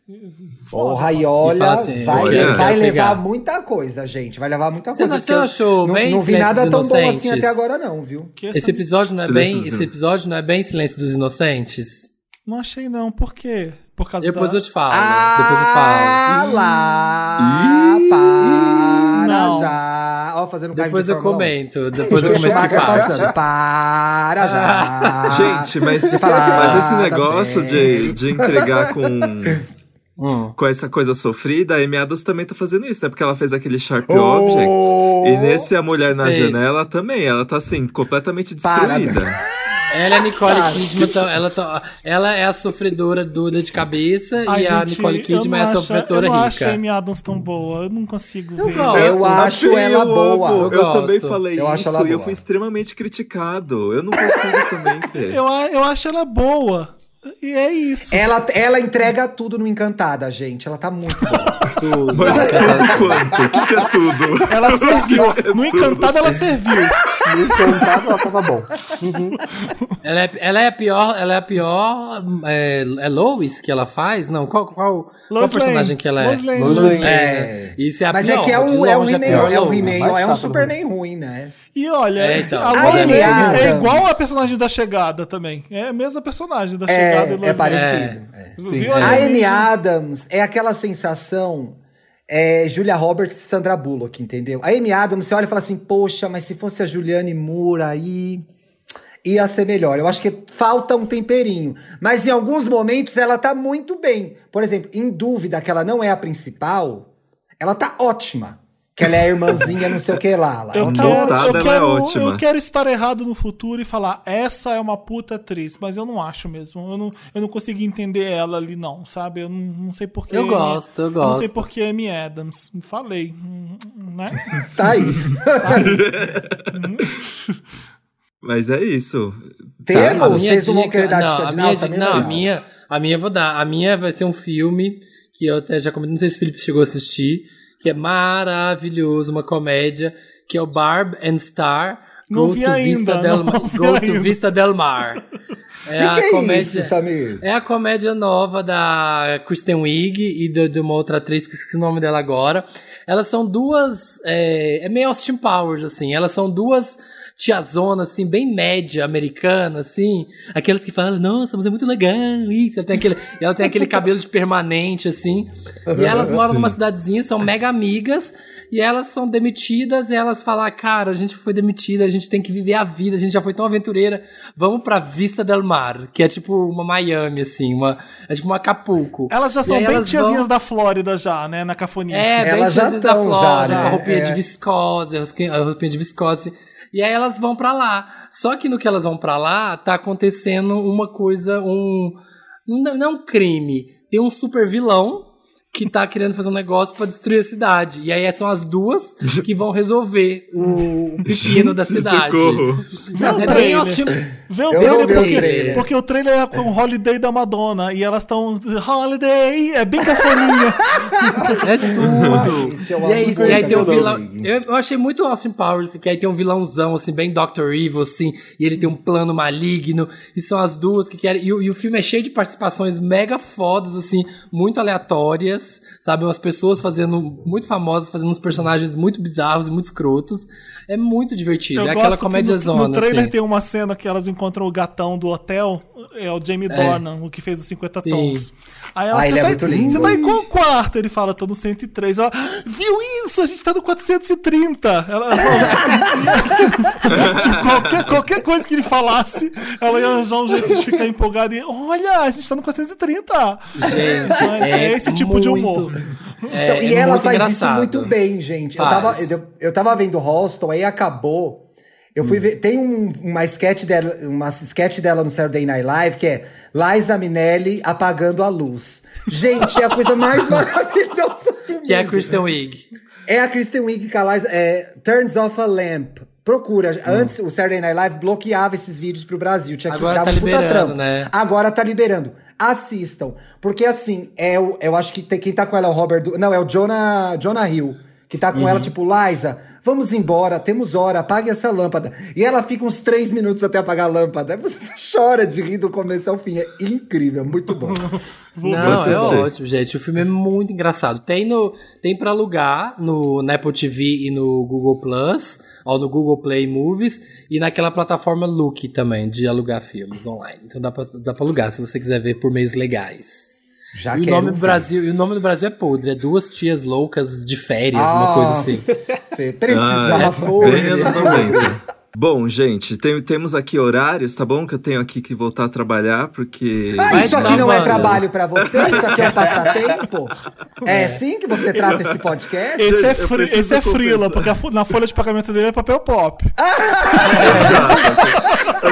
Foda, Porra, e olha, E assim, vai, vai quero levar muita coisa, gente. Vai levar muita coisa. você eu achou não, bem não vi nada tão bom assim até agora, não, viu? Que Esse episódio não é Silêncio bem. Esse episódio não é bem Silêncio dos Inocentes? Não achei, não. Por quê? Por causa Depois da... eu te falo. Depois eu falo. Ah lá, para Não. já. Ó, fazendo Depois de eu Fórmula 1. comento. Depois eu comento que passa. Para já. Gente, mas, mas esse ah, tá negócio de, de entregar com, Hum. com essa coisa sofrida, a Amy Adams também tá fazendo isso, né? Porque ela fez aquele Sharp Oh! Objects. E nesse A Mulher na É isso. Janela também, ela tá assim, completamente destruída. Ela é a Nicole Kidman, tá- ela, tá- ela é a sofredora do dor de cabeça Ai, e a gente, Nicole eu Kidman é a sofredora Eu não acho a rica. Amy Adams tão boa. Eu não consigo Eu ver. gosto. Eu acho ela eu boa. Eu Eu, também falei Eu acho isso ela e eu boa. fui extremamente criticado. Eu não consigo também, Fê. Eu, a- eu acho ela boa. E é isso. Ela, ela entrega tudo no Encantada, gente. Ela tá muito boa. Tudo. Mas tudo quanto? O que, é tudo? Ela serviu. No Encantado ela serviu. No encantado ela tava bom. Ela é, ela é a pior. Ela é a pior. É, é Lois que ela faz? Não, qual, qual, qual personagem Lane. que ela é? Lois Lane. Lois Lane. É. Isso é a Mas pior. é que é um, é um He-Man, pior é um é um Superman ruim, né? E olha, É, então. a Lois Lane é igual a personagem da Chegada também. É a mesma personagem da Chegada É, e é parecido. é. Viu? A Olha, Amy Adams é aquela sensação é, Julia Roberts e Sandra Bullock, entendeu? A Amy Adams, você olha e fala assim, poxa, mas se fosse a Juliane Moore aí ia ser melhor. Eu acho que falta um temperinho. Mas em alguns momentos ela tá muito bem. Por exemplo, em dúvida que ela não é a principal, ela tá ótima. Que ela é a irmãzinha não sei o que lá. lá. Eu Ela tá quero, eu, ela é quero, ótima. eu quero estar errado no futuro e falar, essa é uma puta atriz, mas eu não acho mesmo. Eu não, eu não consegui entender ela ali, não, sabe? Eu não, não sei porquê. Eu gosto, eu não sei gosto. porquê Amy Adams. Falei, né? Tá aí. Mas é isso. Temos? Minha Vocês não vão querer dar não, dica a de minha, dica- não, a minha, a minha eu vou dar. A minha vai ser um filme que eu até já comentei, não sei se o Felipe chegou a assistir, que é maravilhoso, uma comédia, que é o Barb and Star. Go to ainda, Vista Del, Go to ainda. Vista Del Mar. É que, que é comédia, isso, Samir? é a comédia nova da Kristen Wiig e de, de uma outra atriz, que esqueci o nome dela agora. Elas são duas. É, é meio Austin Powers, assim. Elas são duas tiazona, assim, bem média, americana, assim. Aquelas que falam, nossa, mas é muito legal isso. Ela tem aquele, ela tem aquele cabelo de permanente, assim. E elas moram numa cidadezinha, são mega amigas. E elas são demitidas e elas falam, cara, a gente foi demitida, a gente tem que viver a vida, a gente já foi tão aventureira. Vamos pra Vista del Mar, que é tipo uma Miami, assim, uma, é tipo uma Acapulco. Elas já E são bem tiazinhas vão- da Flórida já, né? Na cafonice. é, bem Elas já tiazinhas da tão já, Flórida, né? com a roupinha É. de viscose, a roupinha de viscose. E aí elas vão pra lá. Só que no que elas vão pra lá, tá acontecendo uma coisa, um. Não não é um crime. Tem um super vilão que tá querendo fazer um negócio pra destruir a cidade. E aí são as duas que vão resolver o, o pepino da cidade. Socorro. Vê o É trailer. Vê o trailer vi o porque, trailer. porque o trailer é com o Holiday da Madonna e elas estão. Holiday! É bem cafoninha. É tudo. E é isso, e aí tem um vilão. Eu, eu achei muito Austin Powers, que aí tem um vilãozão, assim, bem Dr. Evil, assim, e ele tem um plano maligno, e são as duas que querem. E, o- e o filme é cheio de participações mega fodas, assim, muito aleatórias, sabe? Umas pessoas fazendo, muito famosas, fazendo uns personagens muito bizarros e muito escrotos. É muito divertido. Eu é aquela comédia no, zona. no trailer assim. tem uma cena que elas encontram o gatão do hotel, é o Jamie Dornan, o que fez os 50 Sim. tons. Aí ela, Ah, você ele é tá, muito em- lindo. Você tá em qual quarto? Ele fala, tô no 103. Ela, viu isso? A gente tá no 430. Ela, de qualquer, qualquer coisa que ele falasse, ela ia arranjar um jeito de ficar empolgada e, olha, a gente tá no 430. Gente, É é esse tipo de muito- humor. É, Então, e é ela muito faz engraçado. isso muito bem, gente. Eu Faz. tava, eu, eu tava vendo Hostel, aí acabou. Eu Hum. fui ver. Tem um- uma sketch dela, uma sketch dela no Saturday Night Live que é Liza Minelli apagando a luz. Gente, é a coisa mais maravilhosa do mundo. Que é a Kristen Wiig. É a Kristen Wiig que a Liza, é, Turns Off a Lamp. Procura. Antes, o Saturday Night Live bloqueava esses vídeos pro Brasil. Tinha que Agora dar tá puta liberando, trampo. né? Agora tá liberando. Assistam. Porque assim, é o, eu acho que tem- quem tá com ela é o Robert. Du- Não, é o Jonah, Jonah Hill. Que tá com Uhum. ela, tipo, Liza, vamos embora, temos hora, apague essa lâmpada. E ela fica uns três minutos até apagar a lâmpada. Aí você chora de rir do começo ao fim. É incrível, muito bom. Não, é ótimo, gente. O filme é muito engraçado. Tem no tem para alugar no na Apple TV e no Google Plus, ou no Google Play Movies e naquela plataforma Look também de alugar filmes online. Então dá pra, dá pra alugar se você quiser ver por meios legais. Já e o nome do. Brasil, e o nome do Brasil é podre, é duas tias loucas de férias, Ah, uma coisa assim. Fê, Precisava. Ah, é 90. Bom, gente, tem- temos aqui horários, tá bom? Que eu tenho aqui que voltar a trabalhar, porque. Ah, Vai isso aqui não é trabalho pra você? Isso aqui é um passatempo? É assim que você trata esse podcast? Esse é, fri, esse é frila, porque na folha de pagamento dele é papel pop.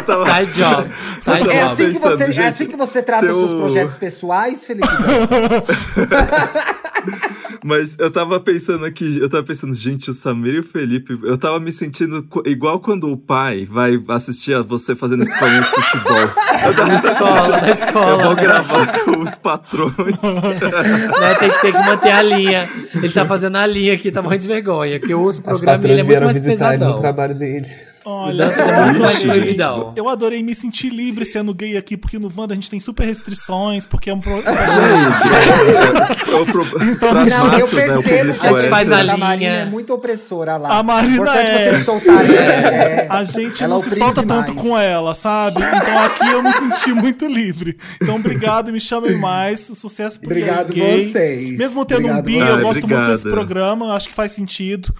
tava. Side job. Side É job. assim, que você, é assim que você trata os seus projetos pessoais, Felipe? Mas eu tava pensando aqui, eu tava pensando, gente, o Samir e o Felipe, eu tava me sentindo igual quando o pai vai assistir a você fazendo escolinha de futebol. Eu tava Na escola, na Eu escola. vou gravar com os patrões. né? Tem, que, tem que manter a linha. Ele tá fazendo a linha aqui, tá morrendo de vergonha. Porque eu ouço o programa e ele é muito mais visitar ele no pesadão. trabalho dele. Olha, Dantas é eu adorei-. Eu me sentir livre sendo gay aqui, porque no Wanda a gente tem super restrições, porque é um pro... É o pro... pras Não, eu massas, né, o percebo público que a gente é- faz a linha. Marina é muito opressora lá. A Marina é. vocês soltarem. é. A gente Ela não se solta demais. tanto com ela, sabe? Então aqui eu me senti muito livre. Então obrigado, me chamem mais. Sucesso pro Obrigado gay. vocês. Mesmo tendo um Obrigado bi, vocês. eu gosto muito desse obrigado. programa, acho que faz sentido.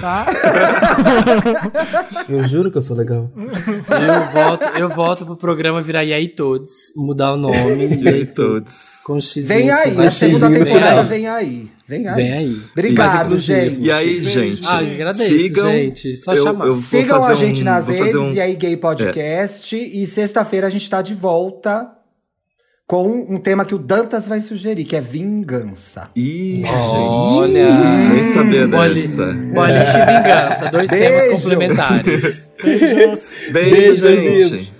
Tá? Eu juro que eu sou legal. Eu volto, eu volto pro programa virar E aí Todos, mudar o nome. E aí Todos. Com X. Vem aí, a segunda vem temporada aí. vem aí. Vem aí. Vem aí. Obrigado, inclusivo. gente. E aí, gente? Ah, agradeço, sigam. gente. Só Eu- chamar. eu Sigam a gente um- nas redes um- e aí Gay Podcast. E sexta-feira a gente tá de volta com um tema que o Dantas vai sugerir, que é vingança. Ih, Olha. nem sabia Boli- dessa. Boliche e vingança, dois Beijo. temas complementares. Beijos. Beijo, Beijo, gente.